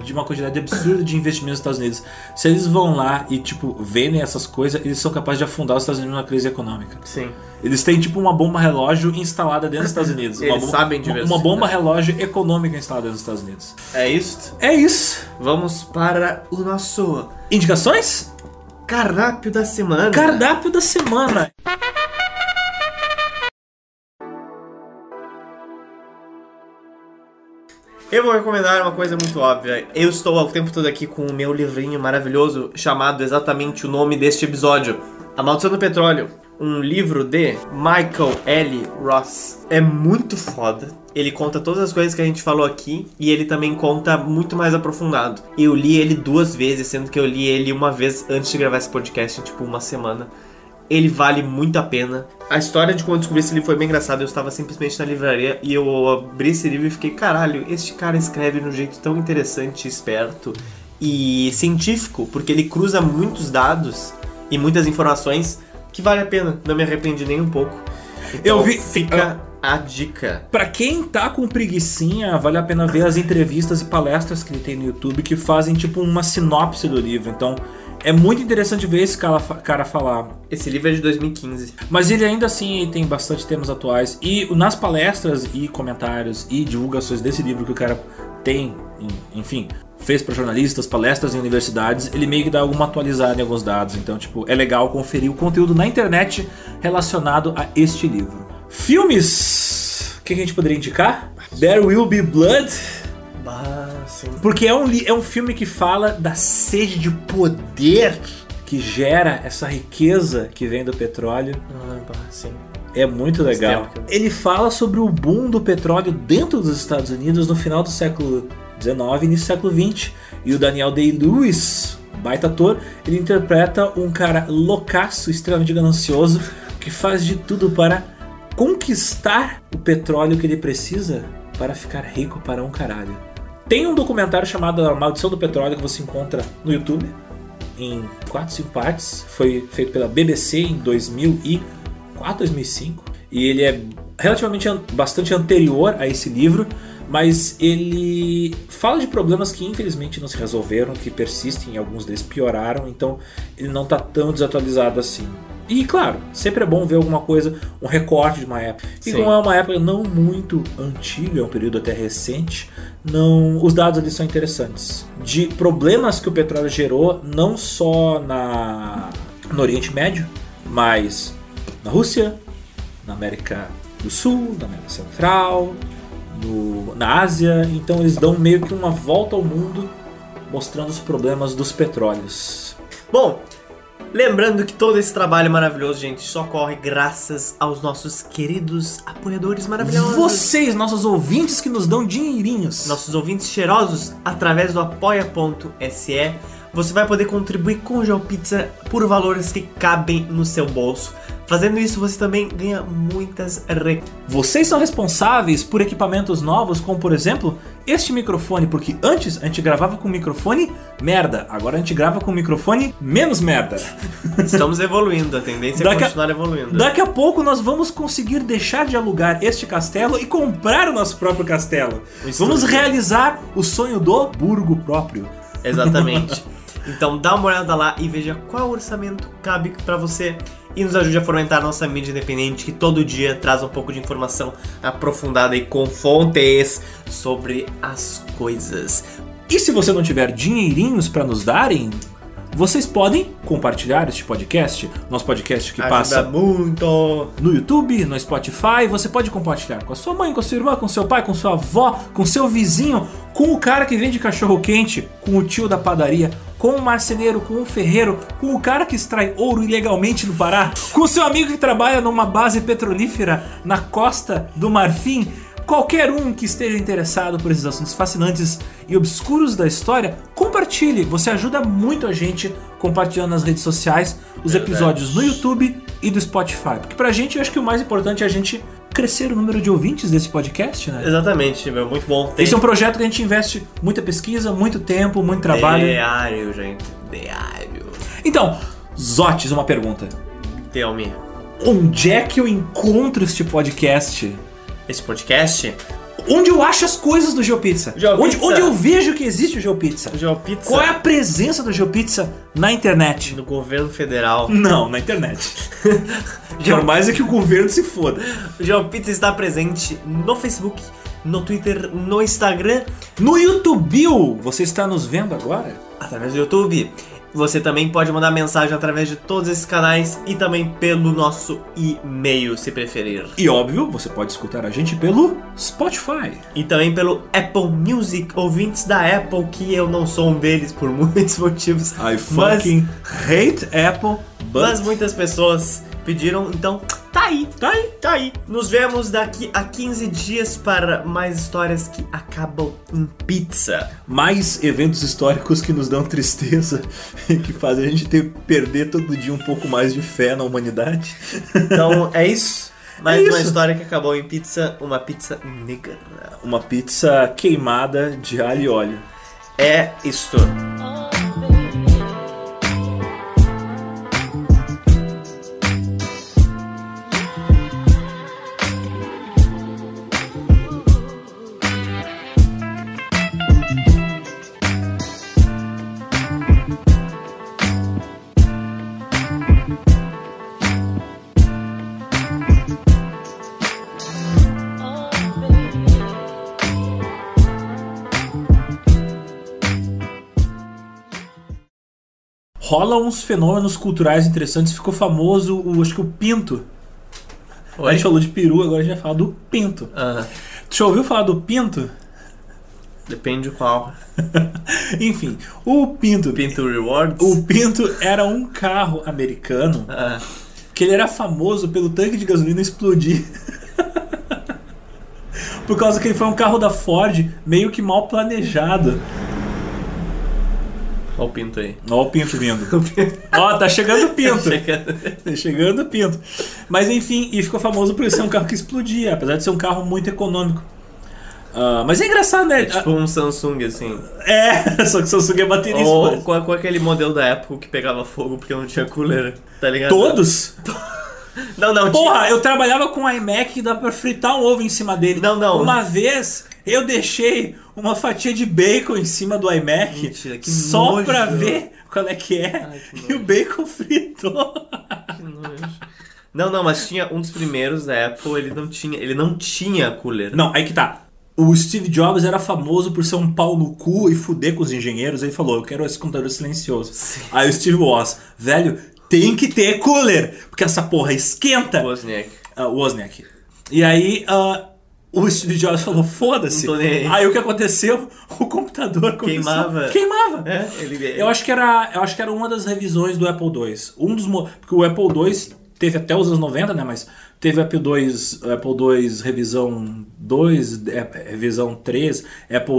de uma quantidade absurda de investimentos nos Estados Unidos. Se eles vão lá e, tipo, vendem essas coisas, eles são capazes de afundar os Estados Unidos numa crise econômica. sim. Eles têm, tipo, uma bomba relógio instalada dentro dos Estados Unidos. Uma Eles bomba, sabem uma, uma diversificar. bomba relógio econômica instalada dentro dos Estados Unidos. É isso. É isso. Vamos para o nosso Indicações? Cardápio da semana. Cardápio da semana. Eu vou recomendar uma coisa muito óbvia. Eu estou ao tempo todo aqui com o meu livrinho maravilhoso, chamado exatamente o nome deste episódio: A Maldição do Petróleo. Um livro de Michael L. Ross. É muito foda. Ele conta todas as coisas que a gente falou aqui e ele também conta muito mais aprofundado. Eu li ele duas vezes, sendo que eu li ele uma vez antes de gravar esse podcast, tipo uma semana. Ele vale muito a pena. A história de como eu descobri esse livro foi bem engraçada. Eu estava simplesmente na livraria e eu abri esse livro e fiquei, caralho, este cara escreve de um jeito tão interessante, esperto e científico, porque ele cruza muitos dados e muitas informações que vale a pena. Não me arrependi nem um pouco. Então, Eu vi- Fica a dica. Pra quem tá com preguicinha, vale a pena ver as entrevistas e palestras que ele tem no YouTube que fazem tipo uma sinopse do livro. Então é muito interessante ver esse cara, cara falar. Esse livro é de 2015. Mas ele ainda assim tem bastante temas atuais. E nas palestras e comentários e divulgações desse livro que o cara tem, em- enfim, fez para jornalistas, palestras em universidades, ele meio que dá alguma atualizada em alguns dados. Então, tipo, é legal conferir o conteúdo na internet relacionado a este livro. Filmes! O que a gente poderia indicar? There Will Be Blood. Bah, sim. Porque é um, é um filme que fala da sede de poder que gera essa riqueza que vem do petróleo. Ah, bah, sim. É muito legal. Ele fala sobre o boom do petróleo dentro dos Estados Unidos no final do século XIX e início do século XX. E o Daniel Day-Lewis, baita ator, ele interpreta um cara loucaço, extremamente ganancioso, que faz de tudo para conquistar o petróleo que ele precisa para ficar rico para um caralho. Tem um documentário chamado A Maldição do Petróleo que você encontra no YouTube, em 4, 5 partes. Foi feito pela BBC em 2004, 2005. E ele é relativamente an- bastante anterior a esse livro, mas ele fala de problemas que infelizmente não se resolveram, que persistem e alguns deles pioraram, então ele não está tão desatualizado assim. E claro, sempre é bom ver alguma coisa, um recorte de uma época. E Sim. como é uma época não muito antiga, é um período até recente, não, os dados ali são interessantes. De problemas que o petróleo gerou, não só na, no Oriente Médio, mas na Rússia, na América do Sul, na América Central, na Ásia. Então eles dão meio que uma volta ao mundo mostrando os problemas dos petróleos. Bom, lembrando que todo esse trabalho maravilhoso, gente, só corre graças aos nossos queridos apoiadores maravilhosos. Vocês, nossos ouvintes que nos dão dinheirinhos. nossos ouvintes cheirosos, através do apoia.se, você vai poder contribuir com o GeoPizza por valores que cabem no seu bolso. Fazendo isso, você também ganha muitas re... Vocês são responsáveis por equipamentos novos, como por exemplo este microfone, porque antes a gente gravava com microfone merda, agora a gente grava com microfone menos merda. Estamos evoluindo, a tendência Daqui é a- continuar evoluindo. Daqui a pouco nós vamos conseguir deixar de alugar este castelo e comprar o nosso próprio castelo. Vamos realizar o sonho do burgo próprio. Exatamente. Então dá uma olhada lá e veja qual orçamento cabe pra você e nos ajude a fomentar nossa mídia independente que todo dia traz um pouco de informação aprofundada e com fontes sobre as coisas. E se você não tiver dinheirinhos para nos darem, vocês podem compartilhar este podcast, nosso podcast que Ajuda passa muito. no YouTube, no Spotify. Você pode compartilhar com a sua mãe, com a sua irmã, com seu pai, com sua avó, com seu vizinho, com o cara que vende cachorro quente, com o tio da padaria. Com o marceneiro, com o ferreiro, com o cara que extrai ouro ilegalmente no Pará, com seu amigo que trabalha numa base petrolífera na costa do Marfim, qualquer um que esteja interessado por esses assuntos fascinantes e obscuros da história, compartilhe. Você ajuda muito a gente compartilhando nas redes sociais os Verdade. episódios no YouTube e do Spotify. Porque pra gente, eu acho que o mais importante é a gente crescer o número de ouvintes desse podcast, né? Exatamente, meu, muito bom. Tem Esse é um projeto que a gente investe muita pesquisa, muito tempo, muito trabalho. diário, gente. Diário. Então, Zotes, uma pergunta. Tell me. Onde é que eu encontro este podcast? Esse podcast, Onde eu acho as coisas do GeoPizza? GeoPizza. Onde, onde eu vejo que existe o GeoPizza? o GeoPizza Qual é a presença do GeoPizza na internet? no governo federal. Não, na internet. Por mais é que o governo se foda. O GeoPizza está presente no Facebook, no Twitter, no Instagram, No YouTube, você está nos vendo agora? através do YouTube. Você também pode mandar mensagem através de todos esses canais e também pelo nosso e-mail, se preferir. E óbvio, você pode escutar a gente pelo Spotify. E também pelo Apple Music, ouvintes da Apple, que eu não sou um deles por muitos motivos. I mas, fucking hate Apple, but mas muitas pessoas pediram, então tá aí, tá aí, tá aí. Nos vemos daqui a 15 dias para mais histórias que acabam em pizza. mais eventos históricos que nos dão tristeza e que fazem a gente ter, perder todo dia um pouco mais de fé na humanidade. Então é isso. Mais É uma história que acabou em pizza, uma pizza negra. Uma pizza queimada de alho e óleo. É isto. Uns fenômenos culturais interessantes. Ficou famoso, o, acho que o pinto. A gente falou de peru, agora a gente vai falar do pinto. Ah, Tu já ouviu falar do pinto? depende de qual. Enfim, o pinto. Pinto Rewards. O pinto era um carro americano Ah, que ele era famoso pelo tanque de gasolina explodir. Por causa que ele foi um carro da Ford meio que mal planejado. Olha o pinto aí. Ó o pinto vindo. Ó, tá chegando o pinto. Chegando. Tá chegando o pinto. Mas enfim, e ficou famoso por ser um carro que explodia, apesar de ser um carro muito econômico. Ah, mas é engraçado, né? Tipo um Samsung, assim. É, só que o Samsung é baterista. Ou com, com aquele modelo da Apple que pegava fogo porque não tinha cooler. Tá ligado? Todos? Não, não, Porra, eu trabalhava com um iMac e dá pra fritar um ovo em cima dele. Não, não. Uma vez eu deixei uma fatia de bacon em cima do iMac Mentira, que só nojo. pra ver qual é que é. Ai, que e o bacon fritou. Que nojo. Não, não, mas tinha um dos primeiros da Apple, ele não tinha, ele não tinha cooler. Não, aí que tá. O Steve Jobs era famoso por ser um pau no cu e fuder com os engenheiros. Aí falou: Eu quero esse computador silencioso. Aí o Steve Woz, velho, tem que ter cooler, porque essa porra esquenta. Wozniak. Ah, Wozniak. E aí ah, o Steve Jobs falou: Foda-se. Aí. O que aconteceu? O computador começou- Queimava. Queimava. É, ele Eu acho que era, eu acho que era uma das revisões do Apple II. Um dos porque o Apple II teve até os anos 90, né, mas teve Apple II, Apple II revisão 2, é, revisão 3, Apple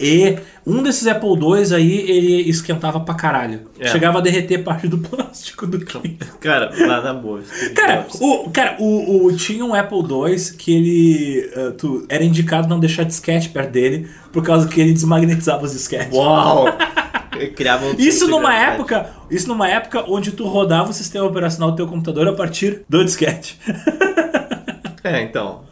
IIe. Um desses Apple II aí ele esquentava pra caralho. É. Chegava a derreter parte do plástico do cliente. Cara, lá na boa. Cara, o, cara o, o- tinha um Apple II que ele ah, tu, era indicado não deixar disquete perto dele por causa que ele desmagnetizava os disquetes. Uau! Criava um Isso numa época, isso numa época onde tu rodava o sistema operacional do teu computador a partir do disquete. É, então.